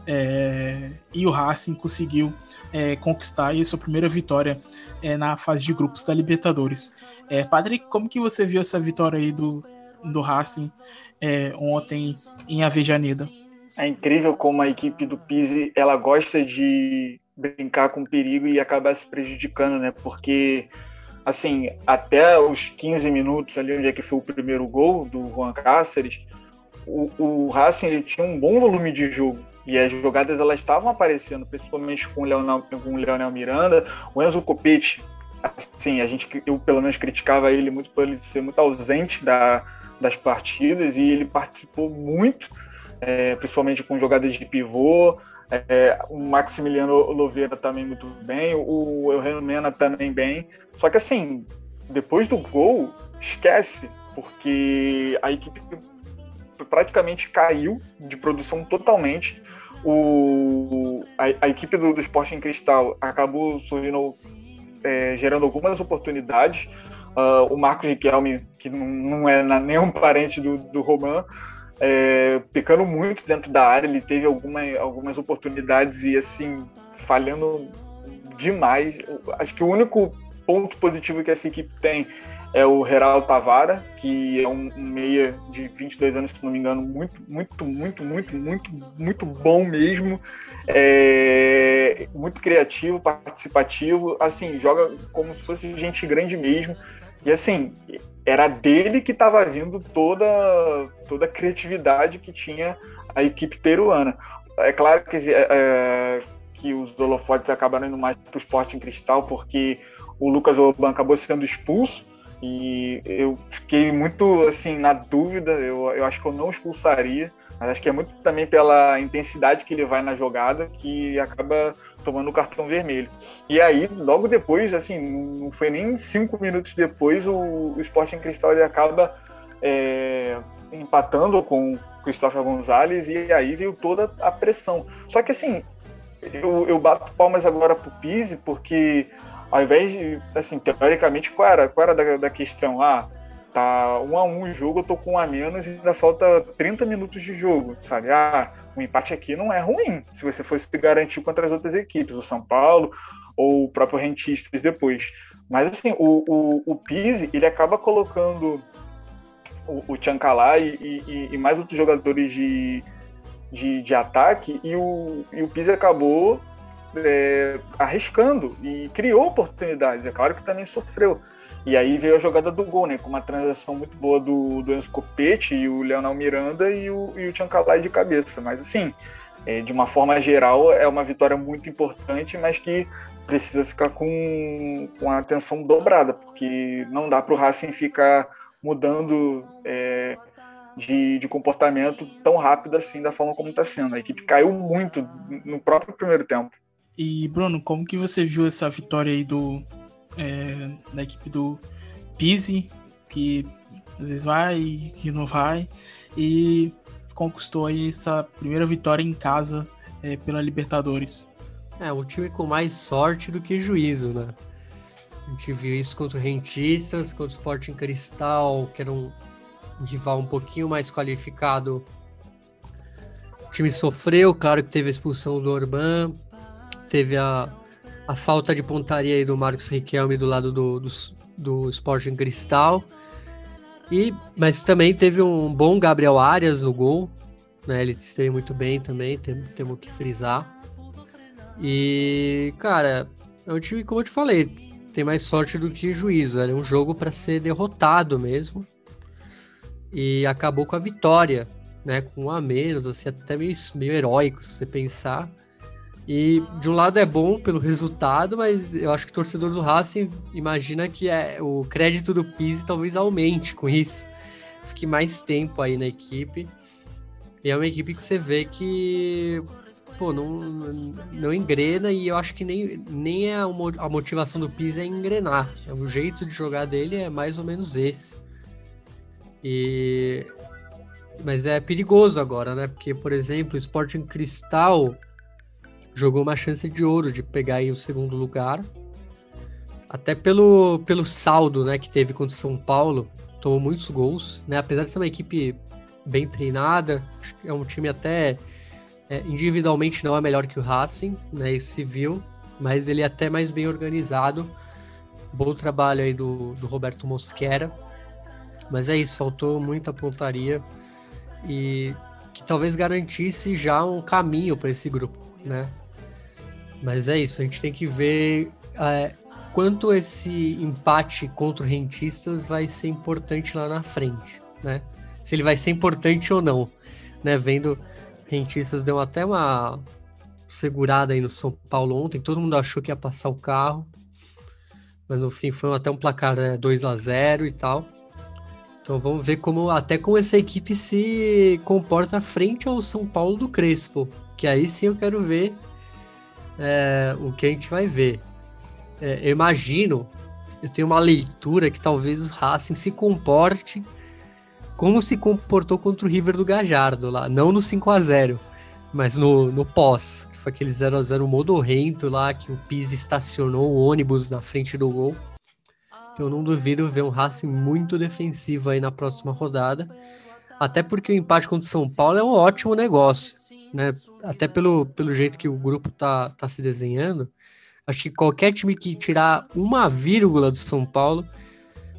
é, e o Racing conseguiu é, conquistar a sua primeira vitória é, na fase de grupos da Libertadores. É, Patrick, como que você viu essa vitória aí do, do Racing é, ontem em Avejaneda? É incrível como a equipe do Pise ela gosta de brincar com perigo e acabar se prejudicando, né? Porque assim, até os 15 minutos ali onde é que foi o primeiro gol do Juan Cáceres, o, o Racing ele tinha um bom volume de jogo e as jogadas elas estavam aparecendo, principalmente com o Leonel, com o Leonel Miranda, o Enzo Copete, assim, a gente, eu pelo menos criticava ele muito por ele ser muito ausente da, das partidas e ele participou muito, é, principalmente com jogadas de pivô, é, o Maximiliano Louveira também muito bem, o Eugênio Mena também bem, só que assim, depois do gol, esquece, porque a equipe praticamente caiu de produção totalmente. O, a, a equipe do, do Sporting Cristal acabou surgindo, é, gerando algumas oportunidades. Uh, o Marcos Riquelme, que não, não é na, nenhum parente do, do Roman, é, pecando muito dentro da área, ele teve alguma, algumas oportunidades e assim, falhando demais. Acho que o único ponto positivo que essa equipe tem é o Geraldo Tavara, que é um, meia de 22 anos, se não me engano, muito, muito, muito, muito, muito, muito bom mesmo. É, muito criativo, participativo, assim, joga como se fosse gente grande mesmo. E assim, era dele que estava vindo toda, toda a criatividade que tinha a equipe peruana. É claro que, é, é que os holofotes acabaram indo mais para o esporte em cristal, porque o Lucas Orban acabou sendo expulso, e eu fiquei muito assim na dúvida. Eu, eu acho que eu não expulsaria, mas acho que é muito também pela intensidade que ele vai na jogada que acaba tomando o cartão vermelho. E aí, logo depois, assim, não foi nem cinco minutos depois, o, o Sporting Cristal ele acaba é, empatando com o Cristóvão Gonzalez e aí veio toda a pressão. Só que assim, eu, eu bato palmas agora pro Pise, porque ao invés de, assim, teoricamente, qual era, qual era da, da questão? Ah, tá um a um o jogo, eu tô com um a menos e ainda falta 30 minutos de jogo, sabe? Ah, o empate aqui não é ruim, se você fosse garantir contra as outras equipes, o São Paulo ou o próprio Rentistas depois. Mas, assim, o, o, o Pise, ele acaba colocando o, o Tchankala e, e, e, mais outros jogadores de, de, de ataque e o, e o Pise acabou é, arriscando e criou oportunidades. É claro que também sofreu. E aí veio a jogada do gol, né? Com uma transação muito boa do, do Enzo Copete e o Leonel Miranda e o, e o de cabeça. Mas assim, é, de uma forma geral, é uma vitória muito importante, mas que precisa ficar com, com a atenção dobrada, porque não dá para o Racing ficar mudando é, de, de comportamento tão rápido assim da forma como está sendo. A equipe caiu muito no próprio primeiro tempo. E Bruno, como que você viu essa vitória aí do é, da equipe do Pise, que às vezes vai e não vai, e conquistou aí essa primeira vitória em casa é, pela Libertadores? É, o time com mais sorte do que juízo, né? A gente viu isso contra o Rentistas, contra o Sporting Cristal, que era um, um rival um pouquinho mais qualificado. O time sofreu, claro que teve a expulsão do Orban, teve a, a falta de pontaria aí do Marcos Riquelme do lado do, do, do Sporting Cristal. E, mas também teve um bom Gabriel Arias no gol, né? Ele esteve muito bem também, temos, temos que frisar. E, cara, é um time, como eu te falei, tem mais sorte do que juízo. Era um jogo para ser derrotado mesmo. E acabou com a vitória, né? Com um a menos, assim, até meio, meio heróico, se você pensar. E de um lado é bom pelo resultado, mas eu acho que o torcedor do Racing imagina que é, o crédito do Pise talvez aumente com isso. Fique mais tempo aí na equipe. E é uma equipe que você vê que pô, não, não engrena e eu acho que nem, nem é a motivação do Pise é engrenar. É o jeito de jogar dele é mais ou menos esse. E mas é perigoso agora, né? Porque, por exemplo, o Sporting Cristal jogou uma chance de ouro de pegar aí o segundo lugar. Até pelo, pelo saldo né, que teve contra o São Paulo, tomou muitos gols, né? Apesar de ser uma equipe bem treinada, é um time até é, individualmente não é melhor que o Racing, né? Isso se viu, mas ele é até mais bem organizado. Bom trabalho aí do, do Roberto Mosquera. Mas é isso, faltou muita pontaria e que talvez garantisse já um caminho para esse grupo, né? Mas é isso, a gente tem que ver é, quanto esse empate contra o Rentistas vai ser importante lá na frente, né? Se ele vai ser importante ou não, né? Vendo Rentistas deu até uma segurada aí no São Paulo ontem, todo mundo achou que ia passar o carro, mas no fim foi até um placar né, 2 a 0 e tal. Então vamos ver como até como essa equipe se comporta frente ao São Paulo do Crespo, que aí sim eu quero ver é, o que a gente vai ver. É, eu imagino, eu tenho uma leitura que talvez o Racing se comporte como se comportou contra o River do Gajardo lá, não no 5 a 0 mas no, no pós, que foi aquele 0 a 0 modorrento lá, que o Pise estacionou o ônibus na frente do gol. Então não duvido ver um Racing muito defensivo aí na próxima rodada, até porque o empate contra o São Paulo é um ótimo negócio né? Até pelo, pelo jeito que o grupo tá, tá se desenhando, acho que qualquer time que tirar uma vírgula do São Paulo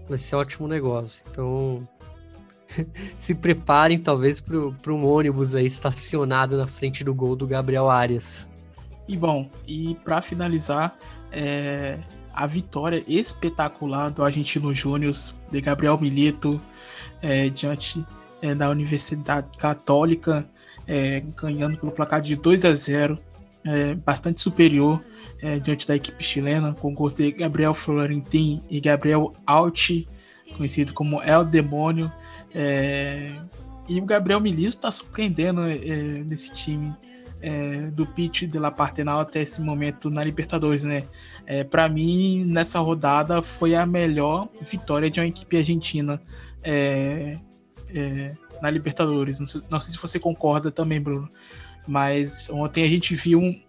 vai ser ótimo negócio. Então, *laughs* se preparem talvez para um ônibus aí estacionado na frente do gol do Gabriel Arias. E bom, e para finalizar, é, a vitória espetacular do Argentino Júnior de Gabriel Milito é, diante é, da Universidade Católica é, ganhando pelo placar de 2 a 0, é, bastante superior é, diante da equipe chilena, com gols de Gabriel Florentin e Gabriel Alt, conhecido como El Demônio. É, e o Gabriel Milito está surpreendendo é, nesse time. É, do pitch de La Partenal até esse momento na Libertadores, né? É, para mim, nessa rodada foi a melhor vitória de uma equipe argentina é, é, na Libertadores. Não sei, não sei, se você concorda também, Bruno. Mas ontem a gente viu um,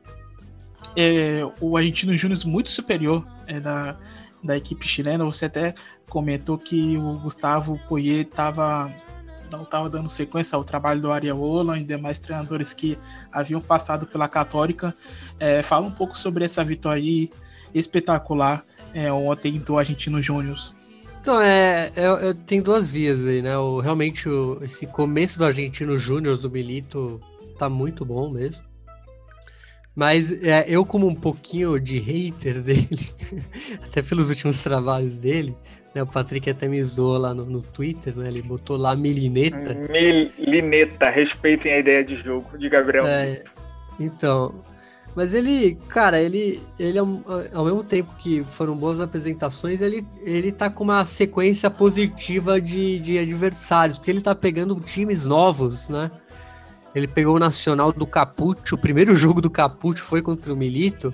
é, o Argentino Júnior muito superior é, da, da equipe chilena. Você até comentou que o Gustavo Poyet estava não estava dando sequência ao trabalho do Ariaola e demais treinadores que haviam passado pela Católica. É, fala um pouco sobre essa vitória espetacular é, ontem do Argentino Júnior. Então, é, é, é, tem duas vias aí, né? O, realmente, o, esse começo do Argentino Júnior, do Milito, tá muito bom mesmo. Mas é, eu, como um pouquinho de hater *laughs* dele, até pelos últimos trabalhos dele, né? O Patrick até me zoou lá no, no Twitter, né? Ele botou lá Milineta. Milineta, respeitem a ideia de jogo de Gabriel. É, então, mas ele, cara, ele, ele ao, ao, mesmo tempo que foram boas apresentações, ele, ele tá com uma sequência positiva de, de adversários, porque ele tá pegando times novos, né? Ele pegou o Nacional do Capucho, o primeiro *laughs* jogo do Capucho foi contra o Milito.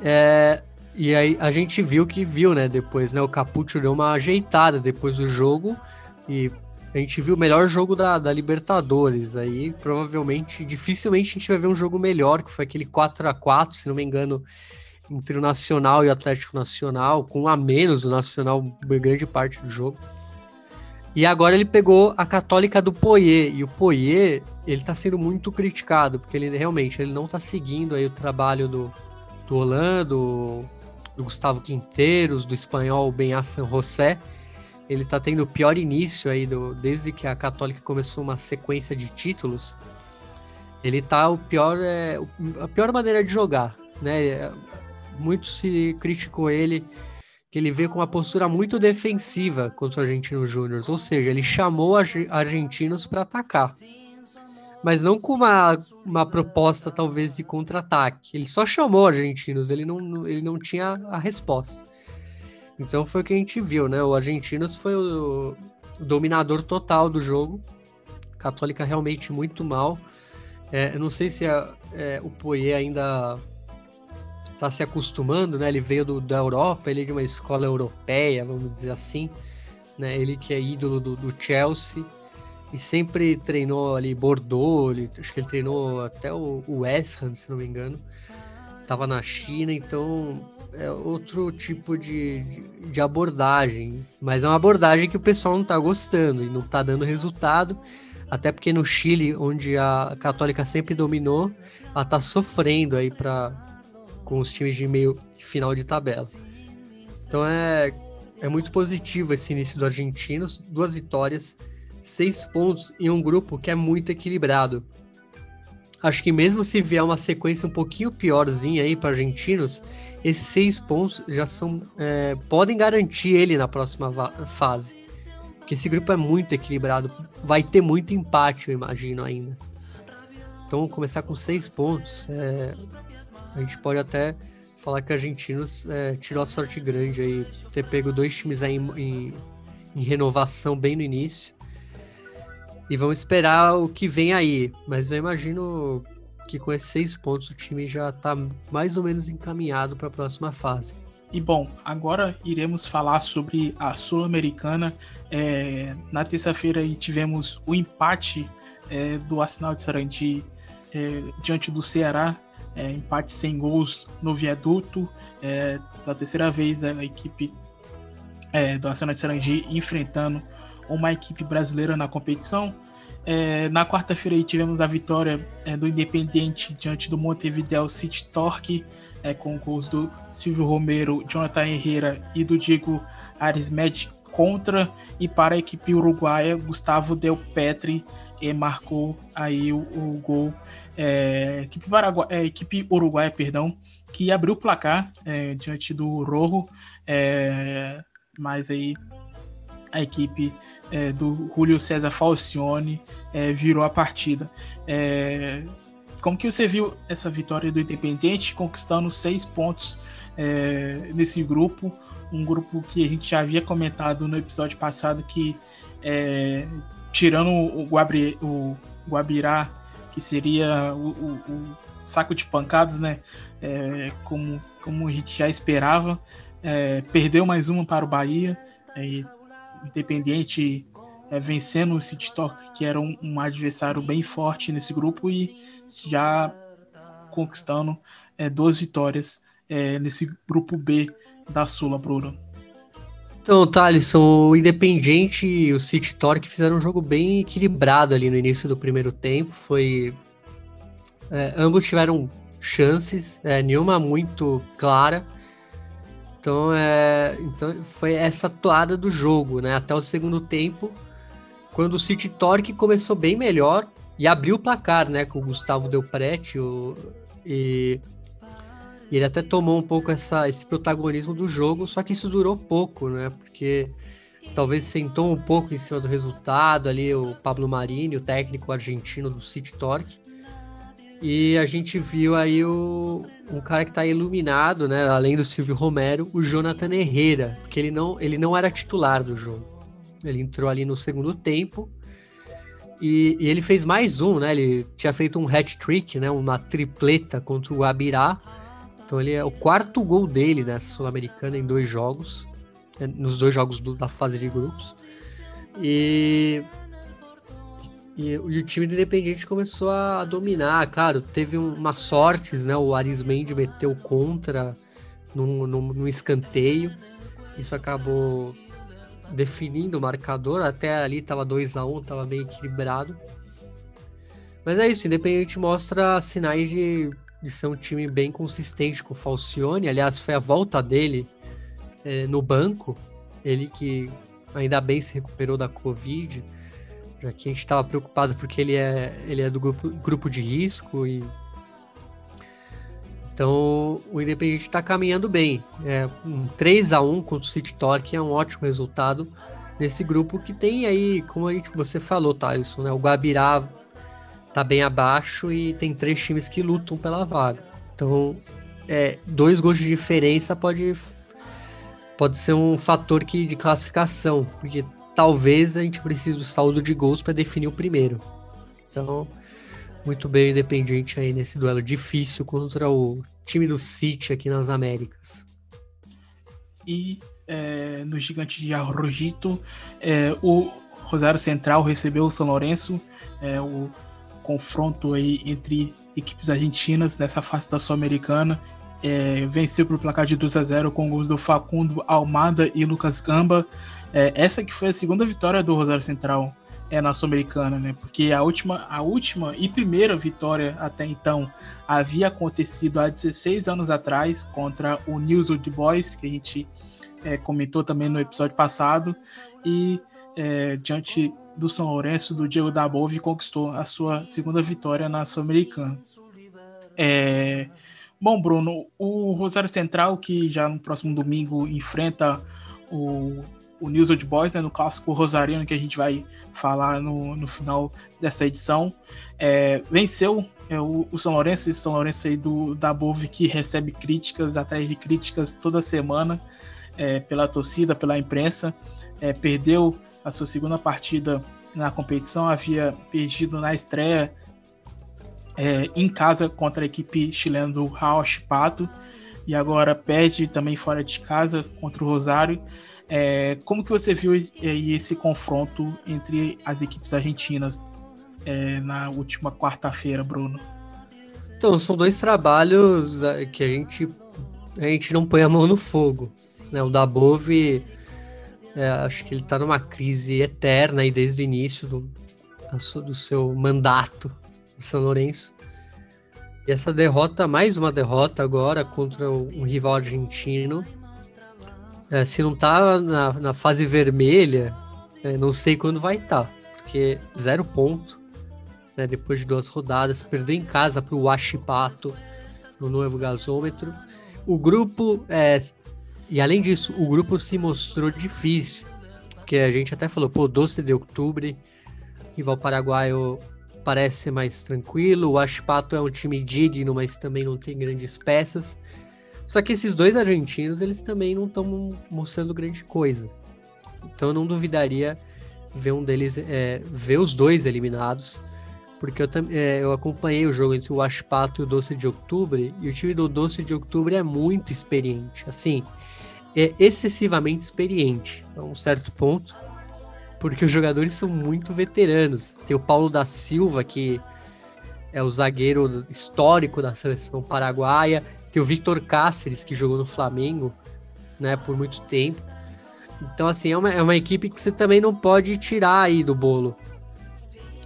É, e aí a gente viu que viu, né? Depois, né? O Capucho deu uma ajeitada depois do jogo e a gente viu o melhor jogo da, da Libertadores. Aí provavelmente, dificilmente a gente vai ver um jogo melhor, que foi aquele 4 a 4 se não me engano, entre o Nacional e o Atlético Nacional, com a menos o Nacional grande parte do jogo. E agora ele pegou a Católica do Poyer. E o Poyer, ele tá sendo muito criticado, porque ele realmente ele não tá seguindo aí o trabalho do, do Holando, do Gustavo Quinteiros, do espanhol Benha San José. Ele tá tendo o pior início aí do, desde que a Católica começou uma sequência de títulos. Ele tá o pior, é, a pior maneira de jogar, né? Muito se criticou ele que ele veio com uma postura muito defensiva contra o Argentino Júnior, ou seja, ele chamou argentinos para atacar, mas não com uma, uma proposta talvez de contra-ataque. Ele só chamou argentinos, ele não, ele não tinha a resposta. Então foi o que a gente viu, né? O Argentinos foi o, dominador total do jogo. Católica realmente muito mal. É, eu não sei se a, é, o Poirier ainda está se acostumando, né? Ele veio do, da Europa, ele é de uma escola europeia, vamos dizer assim, né? Ele que é ídolo do, do Chelsea e sempre treinou ali Bordeaux, ele, acho que ele treinou até o, o West Ham, se não me engano. Tava na China, então é outro tipo de, de, abordagem, mas é uma abordagem que o pessoal não tá gostando e não tá dando resultado, até porque no Chile, onde a Católica sempre dominou, ela tá sofrendo aí para com os times de meio final de tabela. Então é, é muito positivo esse início do Argentinos, duas vitórias, seis pontos em um grupo que é muito equilibrado. Acho que mesmo se vier uma sequência um pouquinho piorzinha aí para argentinos, esses seis pontos já são é, podem garantir ele na próxima fase. Porque esse grupo é muito equilibrado, vai ter muito empate, eu imagino ainda. Então começar com seis pontos é, a gente pode até falar que Argentinos é, tirou a sorte grande aí, ter pego dois times aí em, em, em, renovação bem no início. E vamos esperar o que vem aí. Mas eu imagino que com esses seis pontos o time já está mais ou menos encaminhado para a próxima fase. E bom, agora iremos falar sobre a Sul-Americana. É, na terça-feira tivemos o empate é, do Arsenal de Sarandi é, diante do Ceará é, empate sem gols no viaduto. É, pela terceira vez a equipe é, do Arsenal de Sarangi enfrentando uma equipe brasileira na competição. É, na quarta-feira tivemos a vitória é, do Independiente diante do Montevideo City Torque, é, com gols do Silvio Romero, Jonathan Herrera e do Diego Arismed contra. E para a equipe uruguaia Gustavo Del Petri marcou aí o, o gol é, equipe, Paraguai, é, equipe uruguaia, perdão, que abriu o placar é, diante do Rojo, é, mas aí a equipe é, do Julio César Falcione é, virou a partida. como que você viu essa vitória do Independente conquistando seis pontos nesse grupo? Um grupo que a gente já havia comentado no episódio passado que tirando o, Guabri, o Guabirá que seria o, o, o saco de pancadas, né? É, como, como a gente já esperava. É, perdeu mais uma para o Bahia, é, Independiente é, vencendo o City Talk, que era um, um, adversário bem forte nesse grupo, e já conquistando é, duas vitórias é, nesse grupo B da Sula, Bruno. Então, Thalisson, o Independiente e o City Torque fizeram um jogo bem equilibrado ali no início do primeiro tempo. Foi. É, ambos tiveram chances, é, nenhuma muito clara. Então, é, então foi essa toada do jogo, né? Até o segundo tempo, quando o City Torque começou bem melhor e abriu o placar, né? Com o Gustavo Del Prete o, e e ele até tomou um pouco essa, esse protagonismo do jogo, só que isso durou pouco, né? Porque talvez sentou um pouco em cima do resultado ali o Pablo Marini, o técnico argentino do City Torque. E a gente viu aí o, um cara que está iluminado, né? Além do Silvio Romero, o Jonathan Herrera, porque ele não, ele não era titular do jogo. Ele entrou ali no segundo tempo e, e ele fez mais um, né? Ele tinha feito um hat-trick, né? Uma tripleta contra o Abirá então ele é o quarto gol dele nessa Sul-Americana em dois jogos, é, nos dois jogos do, da fase de grupos. E, e, e, o time do Independente começou a dominar, claro, teve um, umas sortes, né? O Arismendi meteu contra num, num, num escanteio, isso acabou definindo o marcador. Até ali tava 2 a 1 um, tava bem equilibrado. Mas é isso, Independente mostra sinais de, de ser um time bem consistente com o Falcione. Aliás, foi a volta dele é, no banco. Ele que ainda bem se recuperou da Covid, que a gente estava preocupado porque ele é, ele é do grupo, grupo de risco e então, o Independente está caminhando bem. É, um 3 a 1 contra o City Torque é um ótimo resultado nesse grupo que tem aí, como a gente, você falou, Thaleson, né? O Guabirá tá bem abaixo e tem três times que lutam pela vaga. Então, é, dois gols de diferença pode, pode ser um fator que, de classificação, porque talvez a gente precise do saldo de gols para definir o primeiro. Então, muito bem independente aí nesse duelo difícil contra o time do City aqui nas Américas. E é, no gigante de Arrojito, é, o Rosário Central recebeu o São Lourenço, é, o confronto aí entre equipes argentinas nessa fase da Sul-Americana. É, venceu por placar de 2 a 0 com gols do Facundo Almada e Lucas Gamba. É, essa que foi a segunda vitória do Rosário Central é, na Sul-Americana, né? Porque a última, a última e primeira vitória até então havia acontecido há 16 anos atrás contra o News Old Boys, que a gente é, comentou também no episódio passado, e é, diante do São Lourenço, do Diego Dabove, conquistou a sua segunda vitória na Sul-Americana. É... Bom, Bruno, o Rosário Central, que já no próximo domingo enfrenta o o News Old Boys, né, no clássico rosariano que a gente vai falar no, no final dessa edição. É, venceu é, o, o, São Lourenço, esse São Lourenço aí do, da Bove que recebe críticas, atrás de críticas toda semana é, pela torcida, pela imprensa. É, perdeu a sua segunda partida na competição, havia perdido na estreia é, em casa contra a equipe chilena do Rauch Pato e agora perde também fora de casa contra o Rosário. É, como que você viu esse confronto entre as equipes argentinas é, na última quarta-feira, Bruno? Então, são dois trabalhos é, que a gente, a gente não põe a mão no fogo. Né? O da Bove, é, acho que ele está numa crise eterna aí desde o início do, do seu mandato no São Lourenço. E essa derrota, mais uma derrota agora contra um rival argentino, é, se não tá na, na fase vermelha, é, não sei quando vai estar. Tá, porque zero ponto, né, depois de duas rodadas, perdeu em casa para o Washipato no novo gasômetro. O grupo, é, e além disso, o grupo se mostrou difícil, porque a gente até falou, pô, doce de outubro, rival paraguaio parece ser mais tranquilo, o Washipato é um time digno, mas também não tem grandes peças. Só que esses dois argentinos, eles também não estão mostrando grande coisa. Então eu não duvidaria ver um deles, é, ver os dois eliminados, porque eu, é, eu acompanhei o jogo entre o Ashpato e o Doce de Outubro, e o time do Doce de Outubro é muito experiente, assim, é excessivamente experiente, a um certo ponto, porque os jogadores são muito veteranos. Tem o Paulo da Silva, que é o zagueiro histórico da seleção paraguaia, tem o Victor Cáceres, que jogou no Flamengo, né, por muito tempo. Então, assim, é uma, é uma equipe que você também não pode tirar aí do bolo.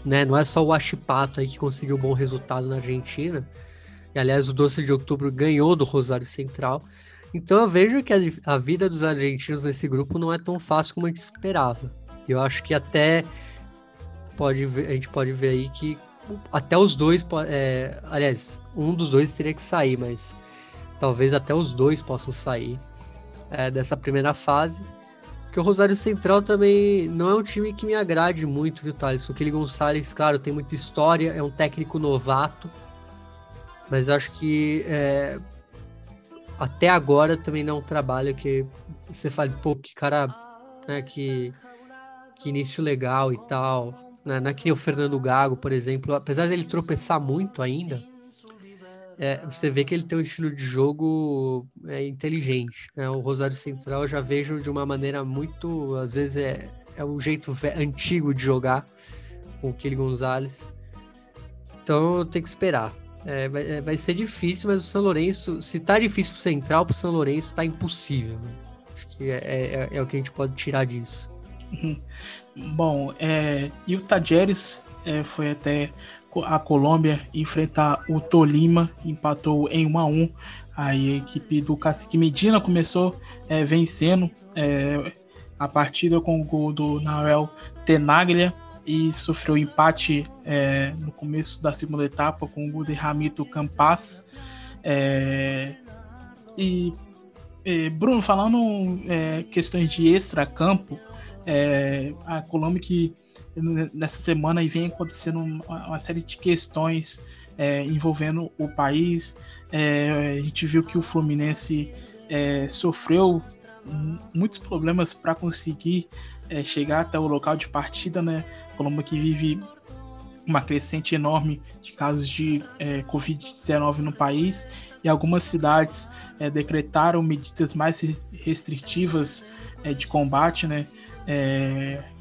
Né? Não é só o Achipato aí que conseguiu um bom resultado na Argentina. E, aliás, o Doce de Outubro ganhou do Rosário Central. Então eu vejo que a, a vida dos argentinos nesse grupo não é tão fácil como a gente esperava. Eu acho que até pode ver, a gente pode ver aí que até os dois, é, aliás, um dos dois teria que sair, mas talvez até os dois possam sair é, dessa primeira fase. Porque o Rosário Central também não é um time que me agrade muito, viu, Thales? O Kelly Gonçalves, claro, tem muita história, é um técnico novato, mas acho que é, até agora também não é um trabalho que você fala, pô, que cara, né, que, que início legal e tal. Né? Não é que nem o Fernando Gago, por exemplo, apesar dele tropeçar muito ainda, é, você vê que ele tem um estilo de jogo é, inteligente. Né? O Rosário Central eu já vejo de uma maneira muito. Às vezes é, é o jeito antigo de jogar com o Kili Gonzalez. Então tem que esperar. É, vai, é, vai, ser difícil, mas o São Lourenço, se tá difícil pro Central, pro São Lourenço tá impossível. Né? Acho que é, é, é o que a gente pode tirar disso. *laughs* Bom, é, e o Tajeres é, foi até a Colômbia enfrentar o Tolima, empatou em 1 a 1 Aí a equipe do Cacique Medina começou é, vencendo é, a partida com o gol do Nael Tenaglia e sofreu empate é, no começo da segunda etapa com o gol de Ramito Campas. É, e é, Bruno, falando é, questões de extra-campo, a Colômbia que nessa semana vem acontecendo uma, uma série de questões é, envolvendo o país. É, a gente viu que o Fluminense é, sofreu muitos problemas para conseguir é, chegar até o local de partida, né? Colômbia que vive uma crescente enorme de casos de é, Covid-19 no país e algumas cidades é, decretaram medidas mais restritivas de combate, né?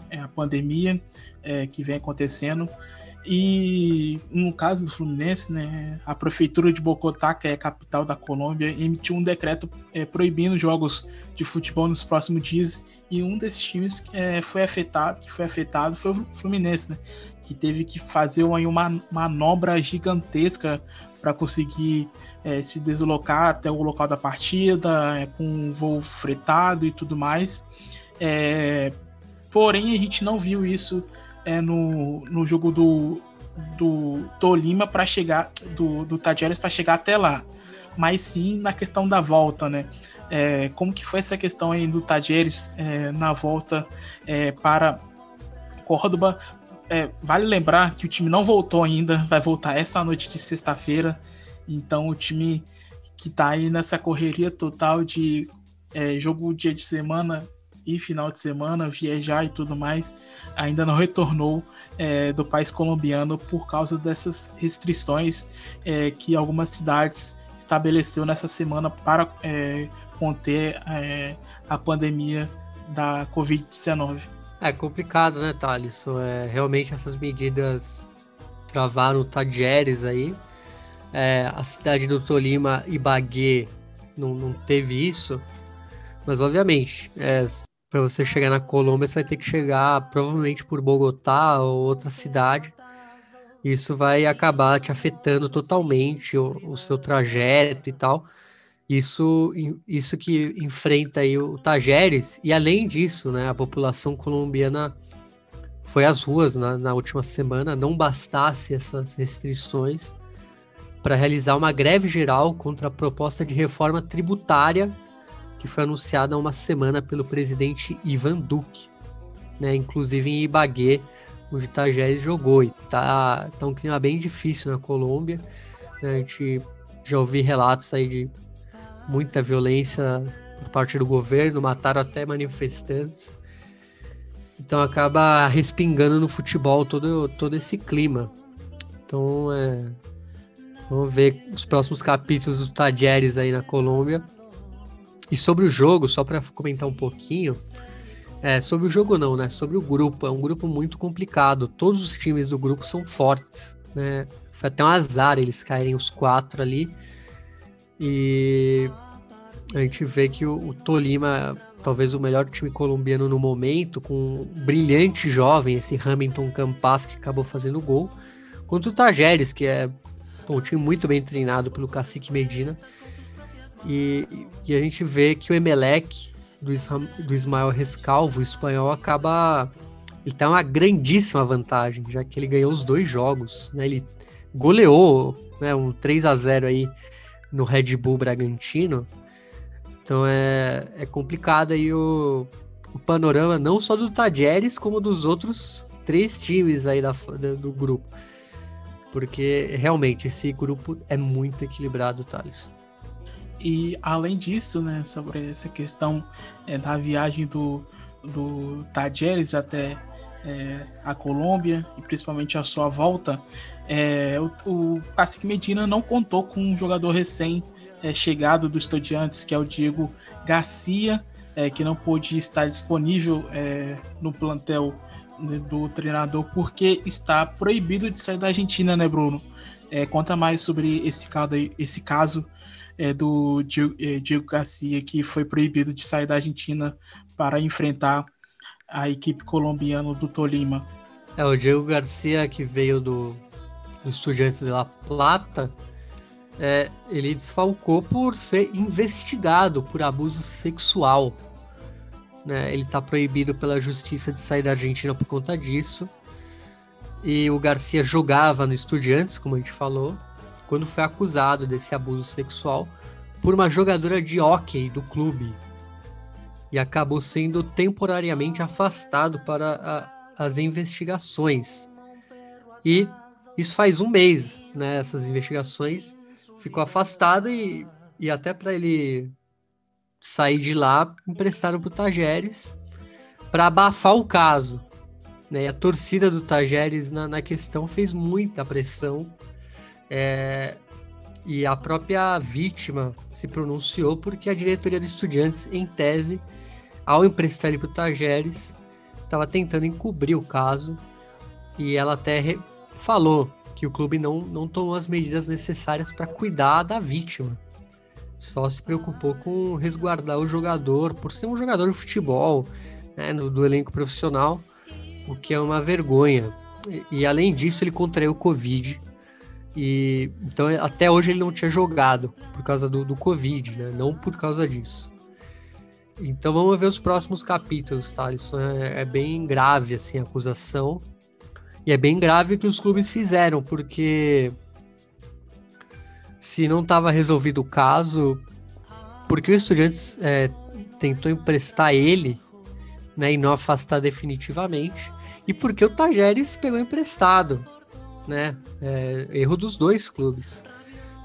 É, é a pandemia que vem acontecendo. E no caso do Fluminense, né, a prefeitura de Bogotá, que é a capital da Colômbia, emitiu um decreto é, proibindo jogos de futebol nos próximos dias. E um desses times é, foi afetado, que foi afetado, foi o Fluminense, né, que teve que fazer uma, uma manobra gigantesca para conseguir é, se deslocar até o local da partida, é, com um voo fretado e tudo mais. É, porém, a gente não viu isso é, no, no jogo do, do Tolima para chegar, do, do Tadjeres para chegar até lá, mas sim na questão da volta, né? É, como que foi essa questão aí do Tadjeres é, na volta é, para Córdoba? É, vale lembrar que o time não voltou ainda, vai voltar essa noite de sexta-feira, então o time que está aí nessa correria total de é, jogo dia de semana e final de semana, viajar e tudo mais, ainda não retornou é, do país colombiano por causa dessas restrições é, que algumas cidades estabeleceu nessa semana para é, conter é, a pandemia da Covid-19. É complicado, né, Thales? É, realmente essas medidas travaram Tadjeres aí. É, a cidade do Tolima e Bagué não, não teve isso, mas obviamente é, para você chegar na Colômbia, você vai ter que chegar provavelmente por Bogotá ou outra cidade. Isso vai acabar te afetando totalmente o, o seu trajeto e tal. Isso, isso que enfrenta aí o Tajeres. E além disso, né, a população colombiana foi às ruas na, na última semana. Não bastasse essas restrições para realizar uma greve geral contra a proposta de reforma tributária que foi anunciada há uma semana pelo presidente Ivan Duque, né? Inclusive em Ibagué, onde Tajeres jogou. E tá, tá um clima bem difícil na Colômbia. Né? A gente já ouvi relatos aí de muita violência por parte do governo, mataram até manifestantes. Então acaba respingando no futebol todo, todo esse clima. Então é, vamos ver os próximos capítulos do Tajeres aí na Colômbia. E sobre o jogo, só para comentar um pouquinho, é, sobre o jogo não, né? Sobre o grupo, é um grupo muito complicado. Todos os times do grupo são fortes, né? Foi até um azar eles caírem os quatro ali. E a gente vê que o, o Tolima, talvez o melhor time colombiano no momento, com um brilhante jovem, esse Hamilton Campas, que acabou fazendo gol, contra o Tajeres, que é bom, um time muito bem treinado pelo Cacique Medina. E, e a gente vê que o Emelec do, do Ismael Rescalvo, o espanhol, acaba. Ele tem uma grandíssima vantagem, já que ele ganhou os dois jogos. Né? Ele goleou né, um 3 a 0 aí no Red Bull Bragantino. Então é, é complicado aí o, o panorama, não só do Tajeres, como dos outros três times aí da, da, do grupo. Porque realmente esse grupo é muito equilibrado, Thales. E além disso, né, sobre essa questão é, da viagem do, do Tajeres até é, a Colômbia e principalmente a sua volta, é, o, o Cacique Medina não contou com um jogador recém é, do Estudiantes, que é o Diego Garcia, é, que não pôde estar disponível é, no plantel né, do treinador porque está proibido de sair da Argentina, né, Bruno? conta mais sobre esse caso, esse caso é, do é, Diego Garcia, que foi proibido de sair da Argentina para enfrentar a equipe colombiana do Tolima. É, o Diego Garcia, que veio do, do Estudiantes de La Plata, é, ele desfalcou por ser investigado por abuso sexual. Né? Ele está proibido pela justiça de sair da Argentina por conta disso. E o Garcia jogava no Estudiantes, como a gente falou, quando foi acusado desse abuso sexual por uma jogadora de hóquei do clube. E acabou sendo temporariamente afastado para a, as investigações. E isso faz um mês, né? Essas investigações ficou afastado e, e até para ele sair de lá, emprestaram para o Tajeres para abafar o caso. Né? E a torcida do Tajeres na, na questão fez muita pressão. É, e a própria vítima se pronunciou porque a diretoria do Estudiantes, em tese, ao emprestar ele para o Tajeres, estava tentando encobrir o caso. E ela até falou que o clube não, não tomou as medidas necessárias para cuidar da vítima. Só se preocupou com resguardar o jogador, por ser um jogador de futebol, né, no, do elenco profissional, o que é uma vergonha. E, e além disso, ele contraiu o Covid. E, então, até hoje, ele não tinha jogado por causa do, do Covid, né, não por causa disso. Então vamos ver os próximos capítulos, tá? Isso é, é bem grave assim a acusação. E é bem grave o que os clubes fizeram, porque se não estava resolvido o caso, porque o Estudiantes é, tentou emprestar ele né, e não afastar definitivamente, e porque o Tajeres pegou emprestado, né? É, erro dos dois clubes.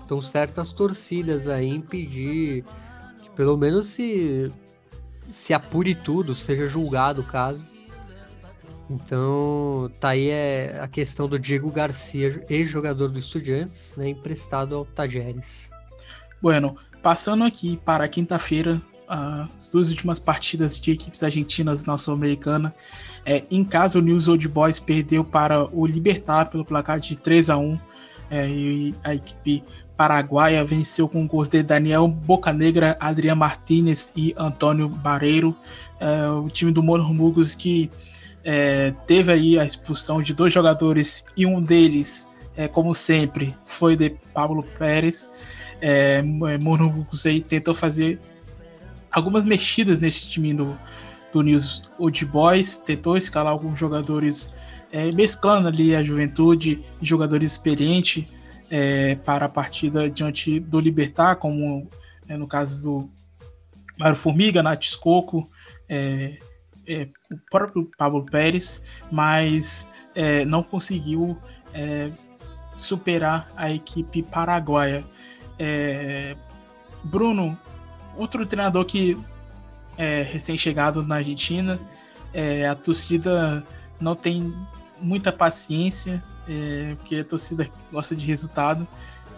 Então certas torcidas aí impedir que pelo menos se se apure tudo, seja julgado o caso. Então, tá aí é a questão do Diego Garcia, ex-jogador do Estudiantes, né, emprestado ao Tajeres. Bueno, passando aqui para quinta-feira, as duas últimas partidas de equipes argentinas na Sul-Americana. É, em casa, o News Old Boys perdeu para o Libertar pelo placar de 3 a 1 é, e a equipe paraguaia venceu com gols de Daniel Bocanegra, Adriano Martinez e Antônio Barreiro. É, o time do Mormugos que é, teve aí a expulsão de dois jogadores e um deles, é, como sempre, foi de Pablo Pérez. É, aí tentou fazer algumas mexidas nesse time do, do News Old Boys, tentou escalar alguns jogadores, é, mesclando ali a juventude e jogadores experientes é, para a partida diante do Libertar, como é, no caso do Mário Formiga, Nath Coco, é, é, o próprio Pablo Pérez, mas é, não conseguiu superar a equipe paraguaia. Bruno, outro treinador que é recém-chegado na Argentina, é, a torcida não tem muita paciência, é, porque a torcida gosta de resultado.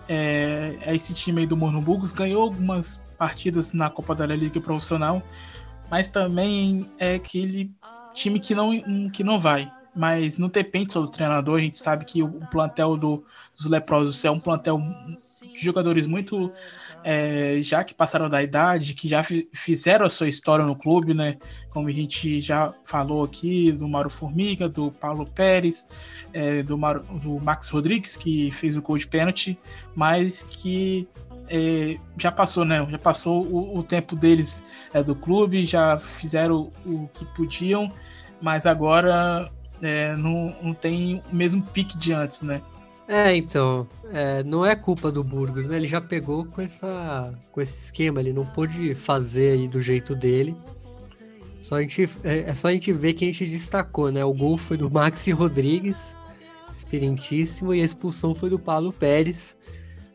É, é esse time aí do Mornobugos ganhou algumas partidas na Copa da Liga Profissional, mas também é aquele time que não, que não vai. Mas não depende só do treinador, a gente sabe que o plantel do, dos Leprosos é um plantel de jogadores muito é, já que passaram da idade, que já fizeram a sua história no clube, né? Como a gente já falou aqui, do Mauro Formiga, do Paulo Pérez, é, do, do Max Rodrigues, que fez o gol de pênalti, mas que é, já passou, né? Já passou o, o tempo deles é, do clube, já fizeram o, o que podiam, mas agora é, não, não tem o mesmo pique de antes, né? É, então, é, não é culpa do Burgos, né? Ele já pegou com, essa, com esse esquema, ele não pôde fazer do jeito dele. Só a gente, é, é só a gente ver que a gente destacou, né? O gol foi do Maxi Rodrigues, experientíssimo, e a expulsão foi do Paulo Pérez,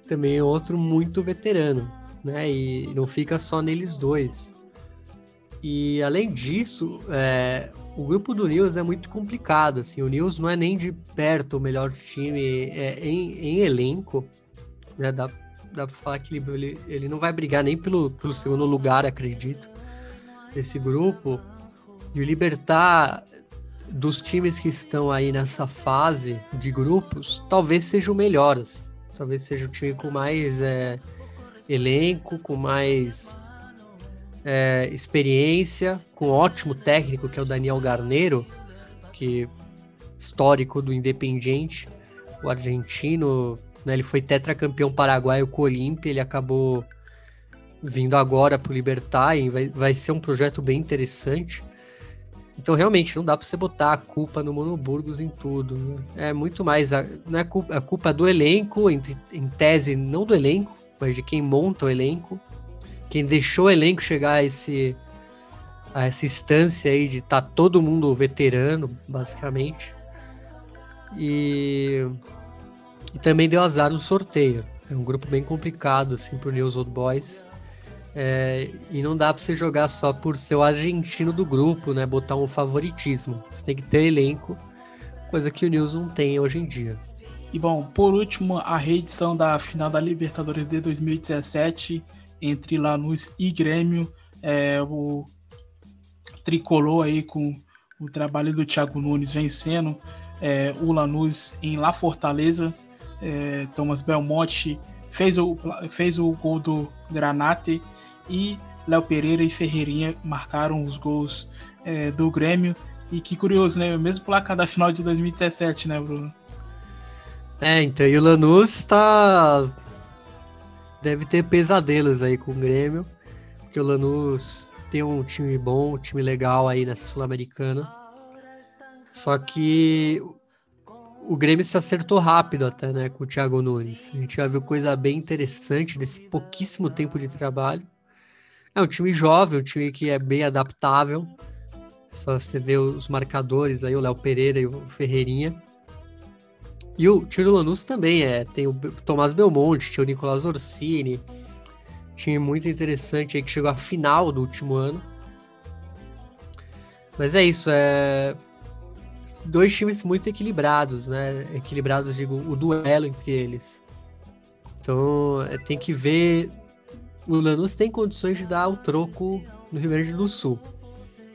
também outro muito veterano, né? E não fica só neles dois. E além disso, é, o grupo do News é muito complicado. Assim, o News não é nem de perto o melhor time é, em, em, elenco. Né? Dá, dá pra falar que ele, ele não vai brigar nem pelo, pelo segundo lugar, acredito, desse grupo. E o Libertar, dos times que estão aí nessa fase de grupos, talvez seja o melhor. Assim. Talvez seja o time com mais. É, elenco, com mais é, experiência, com ótimo técnico, que é o Daniel Garneiro, que histórico do Independiente, o argentino, né, ele foi tetracampeão paraguaio com o Olímpia, ele acabou vindo agora para o Libertar vai, vai ser um projeto bem interessante. Então, realmente, não dá para você botar a culpa no Monoburgos em tudo. Né? É muito mais. A, não é culpa, a culpa do elenco, em, em tese, não do elenco, mas de quem monta o elenco. Quem deixou o elenco chegar a, esse, a essa instância aí de estar tá todo mundo veterano, basicamente. E, e também deu azar no sorteio. É um grupo bem complicado, assim, pro News Old Boys. É, e não dá para você jogar só por ser o argentino do grupo, né? Botar um favoritismo. Você tem que ter elenco, coisa que o News não tem hoje em dia. E bom, por último, a reedição da final da Libertadores de 2017 entre Lanús e Grêmio. É, o tricolor aí com o trabalho do Thiago Nunes vencendo é, o Lanús em La Fortaleza. É, Thomas Belmonte fez o, fez o gol do Granate e Léo Pereira e Ferreirinha marcaram os gols é, do Grêmio. E que curioso, né? Mesmo placar da final de 2017, né, Bruno? É, então, e o Lanús tá. Deve ter pesadelos aí com o Grêmio, porque o Lanús tem um time bom, um time legal aí na Sul-Americana. Só que o Grêmio se acertou rápido até, né, com o Thiago Nunes. A gente já viu coisa bem interessante desse pouquíssimo tempo de trabalho. É um time jovem, um time que é bem adaptável. Só você vê os marcadores aí, o Léo Pereira e o Ferreirinha. E o Tiro Lanús também é. Tem o Tomás Belmonte, tinha o Nicolás Orsini. Time muito interessante aí que chegou à final do último ano. Mas é isso, é. Dois times muito equilibrados, né? Equilibrados, digo, o duelo entre eles. Então é, tem que ver o Lanús tem condições de dar o troco no Rio Grande do Sul.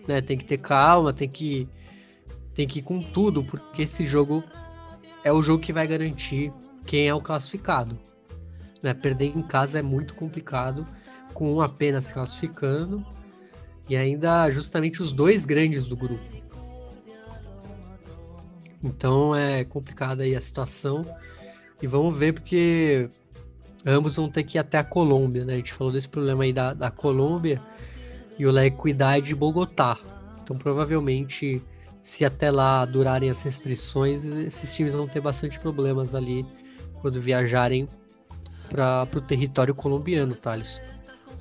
Né? Tem que ter calma, tem que, tem que ir com tudo, porque esse jogo é o jogo que vai garantir quem é o classificado. Né? Perder em casa é muito complicado, com um apenas classificando, e ainda justamente os dois grandes do grupo. Então é complicada aí a situação. E vamos ver, porque ambos vão ter que ir até a Colômbia, né? A gente falou desse problema aí da, da Colômbia e o Lé cuidar de Bogotá. Então, provavelmente, se até lá durarem as restrições, esses times vão ter bastante problemas ali quando viajarem para o território colombiano, Thales.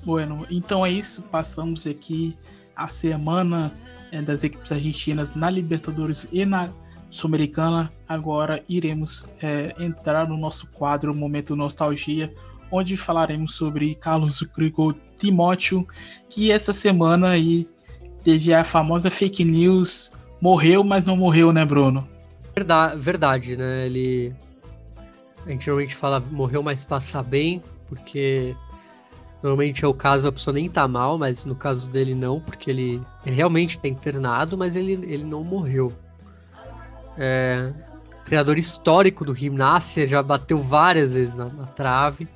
Bueno, então é isso. Passamos aqui a semana é, das equipes argentinas na Libertadores e na Sul-Americana. Agora iremos é, entrar no nosso quadro Momento Nostalgia, onde falaremos sobre Carlos Grigol Timóteo, que essa semana aí teve a famosa fake news, morreu, mas não morreu, né, Bruno? Verdade, verdade né? Ele. A gente normalmente fala morreu, mas passa bem, porque normalmente é o caso, a pessoa nem tá mal, mas no caso dele não, porque ele, ele realmente tá internado, mas ele, ele não morreu. É, treinador histórico do Gimnasia, já bateu várias vezes na, na trave.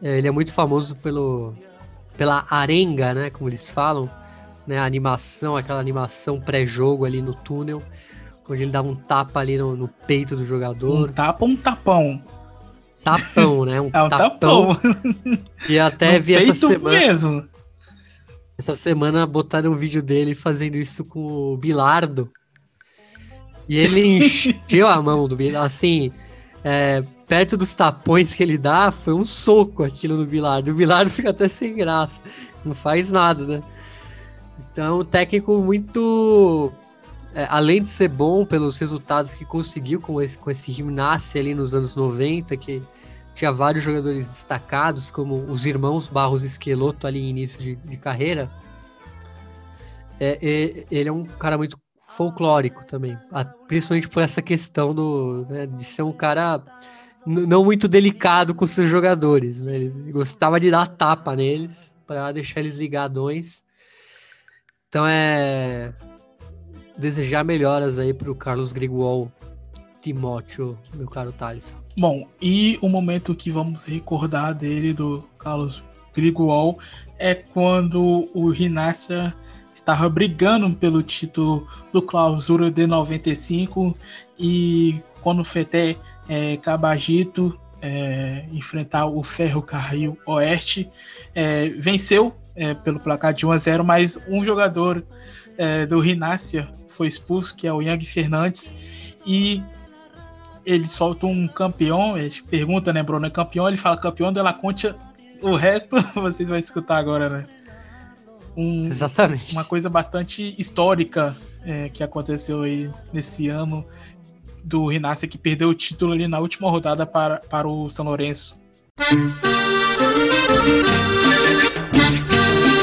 É, ele é muito famoso pelo, pela arenga, né, como eles falam, né, a animação, aquela animação pré-jogo ali no túnel, onde ele dava um tapa ali no, no peito do jogador. Um tapa ou um tapão? Tapão, né? Um, *laughs* é um tapão. tapão. E até vi essa semana. mesmo. Essa semana botaram um vídeo dele fazendo isso com o Bilardo. E ele *laughs* encheu a mão do Bilardo, assim, é, perto dos tapões que ele dá, foi um soco aquilo no Bilardo. O Bilardo fica até sem graça, não faz nada, né? Então, o técnico muito. É, além de ser bom pelos resultados que conseguiu com esse, com esse gimnasia ali nos anos 90, que tinha vários jogadores destacados, como os irmãos Barros Esqueloto ali em início de, de carreira. É, é, ele é um cara muito folclórico também, principalmente por essa questão do, né, de ser um cara não muito delicado com seus jogadores. Né? Ele gostava de dar tapa neles para deixar eles ligadões. Então é desejar melhoras aí para o Carlos Grigual Timóteo, meu caro Thales? Bom, e o momento que vamos recordar dele, do Carlos Grigual, é quando o Rinácia estava brigando pelo título do Clausura de 95 e quando o Feté é, Cabagito é, enfrentar o Ferro Carril Oeste, é, venceu é, pelo placar de 1 a 0, mas um jogador é, do Rinácia foi expulso, que é o Yang Fernandes, e ele solta um campeão, ele pergunta, né, Bruno, é campeão, ele fala campeão de La Concha, o resto *laughs* vocês vão escutar agora, né? Um, Exatamente. Uma coisa bastante histórica é, que aconteceu aí nesse ano do Rinácia, que perdeu o título ali na última rodada para, para o São Lourenço.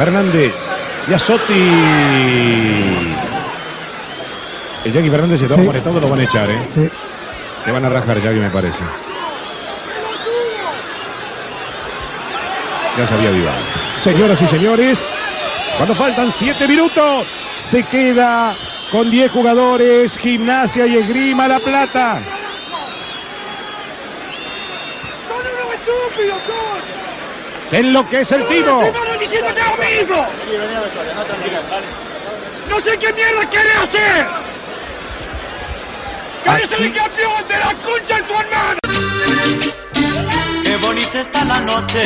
Fernández, Yasotti. El Jackie Fernández se estaba Sí. molestando, lo van a echar, ¿eh? Sí. Que van a rajar Jackie, me parece. Ya se había avivado. Señoras y señores, cuando faltan siete minutos, se queda con 10 jugadores, Gimnasia y Esgrima La Plata. ¡Son unos estúpidos, son! Se enloquece el tiro. ¡Hermano, diciéndote lo mismo! ¡No sé qué mierda querés hacer! ¡Querés ser el campeón de la concha de tu hermano! Qué bonita está la noche,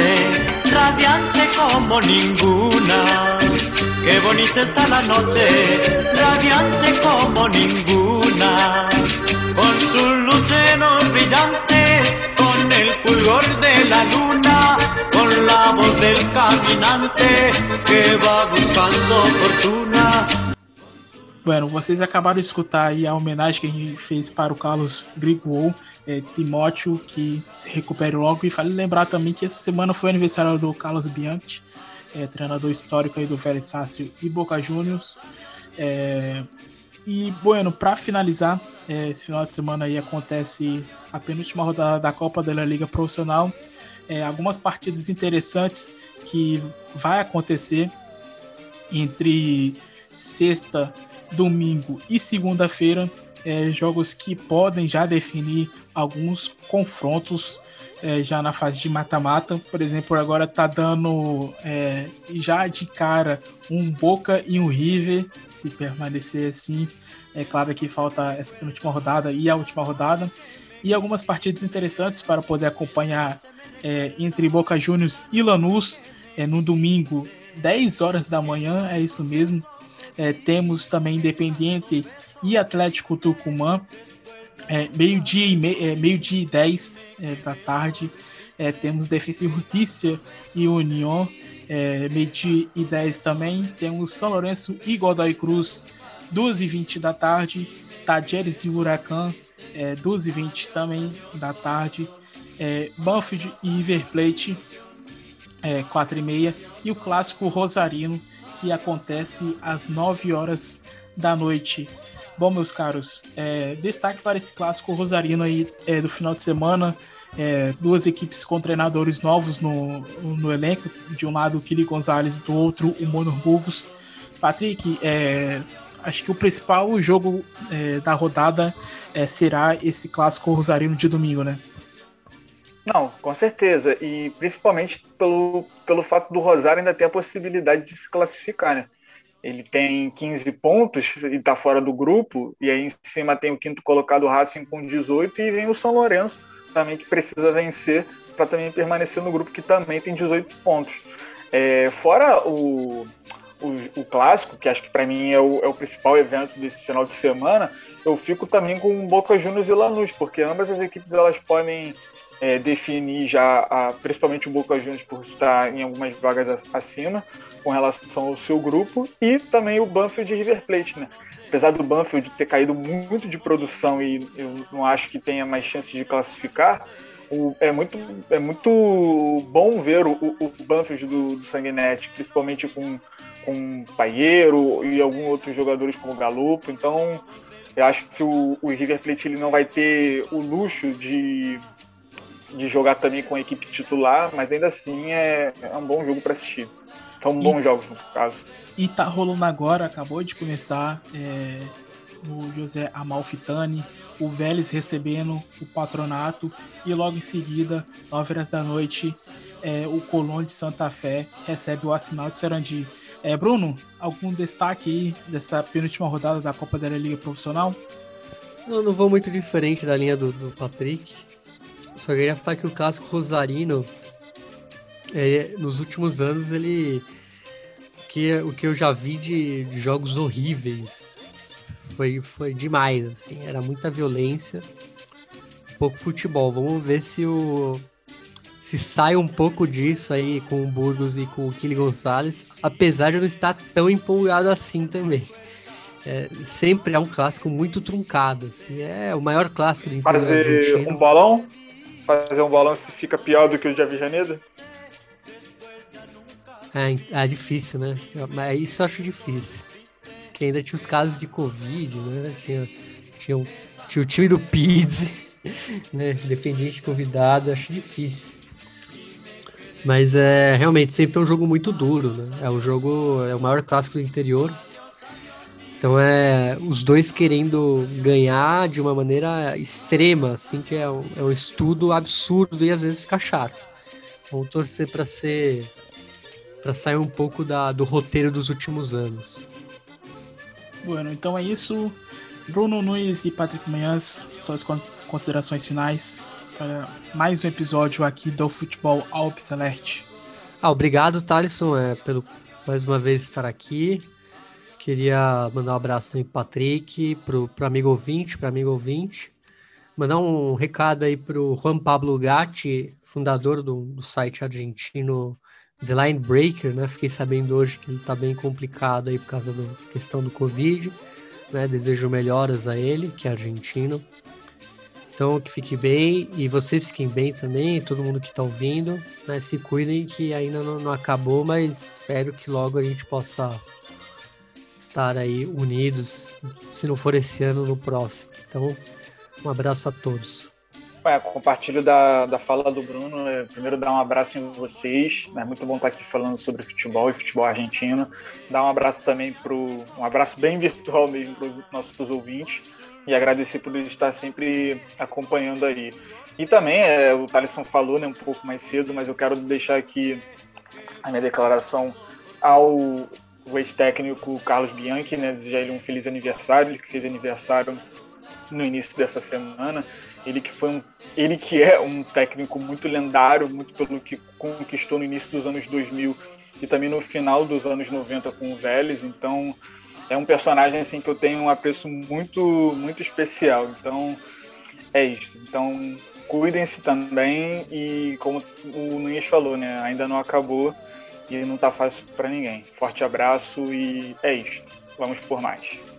radiante como ninguna. Qué bonita está la noche, radiante como ninguna. Con sus luceros brillantes, con el fulgor de la luna, con la voz del caminante que va buscando fortuna. Bueno, vocês acabaram de escutar aí a homenagem que a gente fez para o Carlos Grigol, é, Timóteo, que se recupere logo. E vale lembrar também que essa semana foi aniversário do Carlos Bianchi, é, treinador histórico aí do Vélez Sácio e Boca Juniors. É, e, bueno, para finalizar, é, esse final de semana aí acontece a penúltima rodada da Copa da Liga Profissional. É, algumas partidas interessantes que vai acontecer entre sexta, domingo e segunda-feira, é, jogos que podem já definir alguns confrontos é, já na fase de mata-mata. Por exemplo, agora tá dando é, já de cara um Boca e um River, se permanecer assim. É claro que falta essa penúltima rodada e a última rodada. E algumas partidas interessantes para poder acompanhar é, entre Boca Juniors e Lanús é, no domingo, 10 horas da manhã, é isso mesmo. É, temos também Independiente e Atlético Tucumã, é, meio-dia e, me, é, meio -dia e 10 é, da tarde. Temos Defesa e Justiça e União, meio-dia e 10 também. Temos São Lourenço e Godoy Cruz, 2 e 20 da tarde. Tajeres e Huracan, é, 2 e 20 também da tarde. É, Banfield e River Plate, é, 4 e meia. E o clássico Rosarino, que acontece às 9 horas da noite. Bom, meus caros, é, destaque para esse clássico rosarino aí é, do final de semana. É, duas equipes com treinadores novos no, no elenco. De um lado, o Kili Gonzalez, do outro, o Monor Burgos. Patrick, é, acho que o principal jogo é, da rodada é, será esse clássico rosarino de domingo, né? Não, com certeza. E principalmente pelo, pelo fato do Rosário ainda ter a possibilidade de se classificar, né? Ele tem 15 pontos e está fora do grupo, e aí em cima tem o quinto colocado Racing com 18 e vem o São Lourenço também que precisa vencer para também permanecer no grupo que também tem 18 pontos. É, fora o, o, o, clássico, que acho que para mim é o, é o, principal evento desse final de semana, eu fico também com Boca Juniors e Lanús, porque ambas as equipes elas podem é, definir já, a, principalmente o Boca Juniors por estar em algumas vagas acima com relação ao seu grupo e também o Banfield e River Plate, né? Apesar do Banfield ter caído muito de produção e eu não acho que tenha mais chance de classificar, o, é, muito, é muito bom ver o, o, Banfield do, do Sanguinete, principalmente com, com Paieiro e alguns outros jogadores como Galupo. Então, eu acho que o, o River Plate ele não vai ter o luxo de, de jogar também com a equipe titular, mas ainda assim é, é um bom jogo para assistir. São bons e, jogos, no caso. E tá rolando agora, acabou de começar é, no José Amalfitani, o Vélez recebendo o patronato e logo em seguida, 9 horas da noite, é, o Colón de Santa Fé recebe o assinal de Sarandi. É, Bruno, algum destaque aí dessa penúltima rodada da Copa da Liga Profissional? Não, não vou muito diferente da linha do, do Patrick. Só queria falar que o clássico Rosarino, é, nos últimos anos, ele. Que, o que eu já vi de, de jogos horríveis foi, foi demais, assim, era muita violência, pouco futebol. Vamos ver se o se sai um pouco disso aí com o Burgos e com o Kili Gonçalves, apesar de eu não estar tão empolgado assim também. É, sempre é um clássico muito truncado, assim, é o maior clássico do interior Fazer um bolão? Fazer um bolão se fica pior do que o de Avijaneda? É, é difícil, né? Mas isso eu acho difícil que ainda tinha os casos de Covid, né? Tinha, tinha, tinha o time do Pizzi, *laughs* né? Dependente de convidado, acho difícil. Mas é realmente sempre é um jogo muito duro, né? É um jogo, é o maior clássico do interior. Então é os dois querendo ganhar de uma maneira extrema, assim, que é um, é um estudo absurdo e às vezes fica chato. Vamos torcer para ser para sair um pouco da, do roteiro dos últimos anos. Bueno, então é isso. Bruno Nunes e Patrick Manhãs, suas considerações finais para mais um episódio aqui do Futebol Alpes Alert. Ah, obrigado, Thalisson, é, pelo mais uma vez estar aqui. Queria mandar um abraço também pro Patrick, pro, pro amigo ouvinte, para amigo ouvinte. Mandar um recado aí pro Juan Pablo Gatti, fundador do, do site argentino The Line Breaker, né? Fiquei sabendo hoje que ele tá bem complicado aí por causa da questão do Covid, né? Desejo melhoras a ele, que é argentino. Então, que fique bem e vocês fiquem bem também, todo mundo que está ouvindo, né? Se cuidem que ainda não, não, acabou, mas espero que logo a gente possa estar aí unidos, se não for esse ano, no próximo. Então, um abraço a todos. É, compartilho da, da fala do Bruno. Primeiro, dar um abraço em vocês. É muito bom estar aqui falando sobre futebol e futebol argentino. Dar um abraço também para um abraço bem *laughs* virtual mesmo para os nossos ouvintes e agradecer por estar sempre acompanhando aí. E também, é, o Thaleson falou né, um pouco mais cedo, mas eu quero deixar aqui a minha declaração ao ex-técnico Carlos Bianchi, né, desejar ele um feliz aniversário, ele que fez aniversário no início dessa semana. Ele que foi um, ele que é um técnico muito lendário, muito pelo que conquistou no início dos anos 2000 e também no final dos anos 90 com o Vélez. Então, é um personagem assim que eu tenho um apreço muito muito especial. Então, é isso. Então, cuidem-se também e como o Nunes falou, né, ainda não acabou e não tá fácil para ninguém. Forte abraço e é isso. Vamos por mais.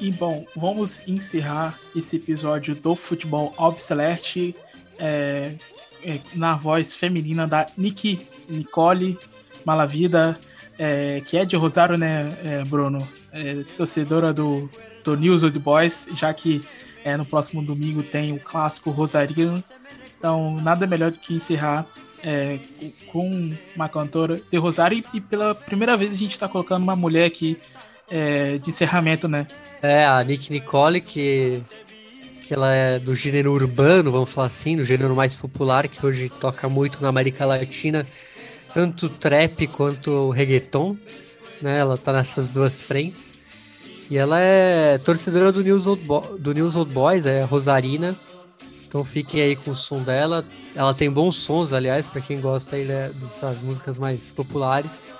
E bom, vamos encerrar esse episódio do Futebol Obsolete é, é, na voz feminina da Nick Nicole Malavida, é, que é de Rosário, né, é, Bruno? É, torcedora do, do News Old Boys, já que é, no próximo domingo tem o clássico Rosarino. Então, nada melhor do que encerrar é, com uma cantora de Rosário. E, e, pela primeira vez a gente está colocando uma mulher aqui é, de encerramento, né? É, a Nick Nicole, que, que ela é do gênero urbano, vamos falar assim, do gênero mais popular, que hoje toca muito na América Latina, tanto trap quanto reggaeton, né? Ela tá nessas duas frentes. E ela é torcedora do News Old, Bo do News Old Boys, é Rosarina. Então fiquem aí com o som dela. Ela tem bons sons, aliás, para quem gosta aí né, dessas músicas mais populares.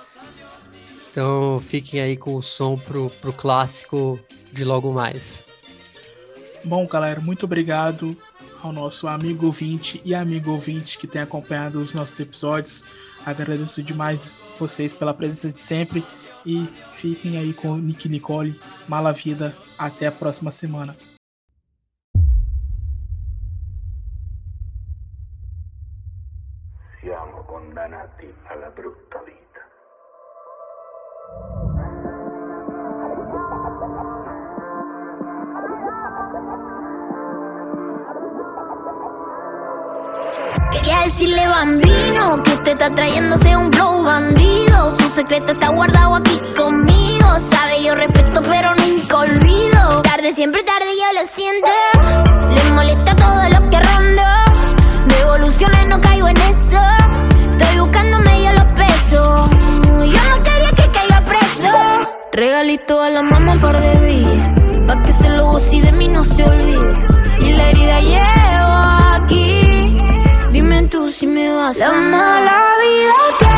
Então fiquem aí com o som pro, pro clássico de logo mais. Bom, galera, muito obrigado ao nosso amigo ouvinte e amigo ouvinte que tem acompanhado os nossos episódios. Agradeço demais vocês pela presença de sempre e fiquem aí com Nick Nicole. Mala vida. Até a próxima semana. Siamo condannati alla brutta Quería decirle bambino que usted está trayéndose un flow bandido. Su secreto está guardado aquí conmigo. Sabe, yo respeto, pero nunca olvido. Tarde, siempre tarde, yo lo siento. Le molesta todo lo que rondo. Devoluciones, no caigo en eso. Estoy buscando medio los pesos. Yo no quería que caiga preso. Regalito a la mamá un par de villas. Pa' que se lo goce de mí no se olvide. Y la herida llevo aquí. Dime tú si me vas La mala vida que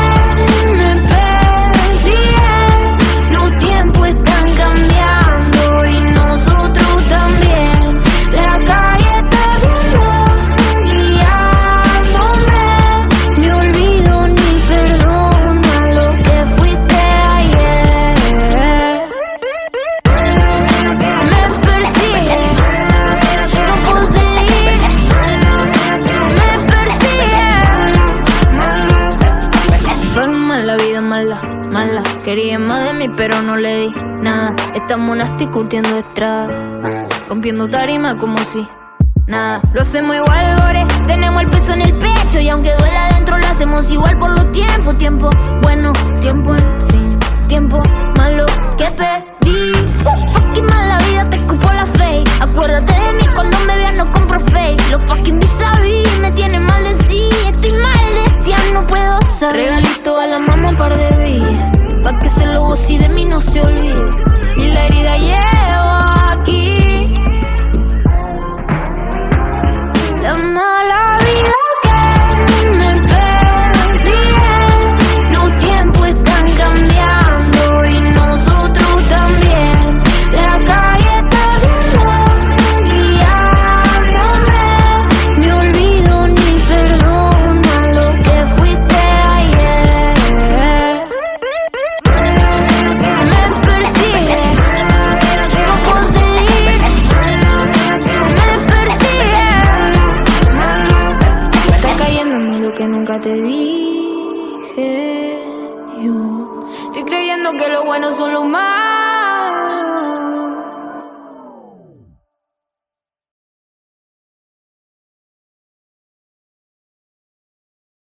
nada. Estamos nasty curtiendo estrada. Rompiendo tarima como si nada. Lo hacemos igual, gore. Tenemos el peso en el pecho. Y aunque duela adentro, lo hacemos igual por los tiempos. Tiempo bueno, tiempo sin tiempo malo que pedí. Fucking mala vida, te escupo la fe. Acuérdate de mí cuando me veas, no compro fake. Los fucking vis me tienen mal de sí. Estoy mal de sí, no puedo ser. Regalito a la mamá un par de villas. Pa' que se lo goce de mí no se olvide. Y la herida llevo aquí. La mala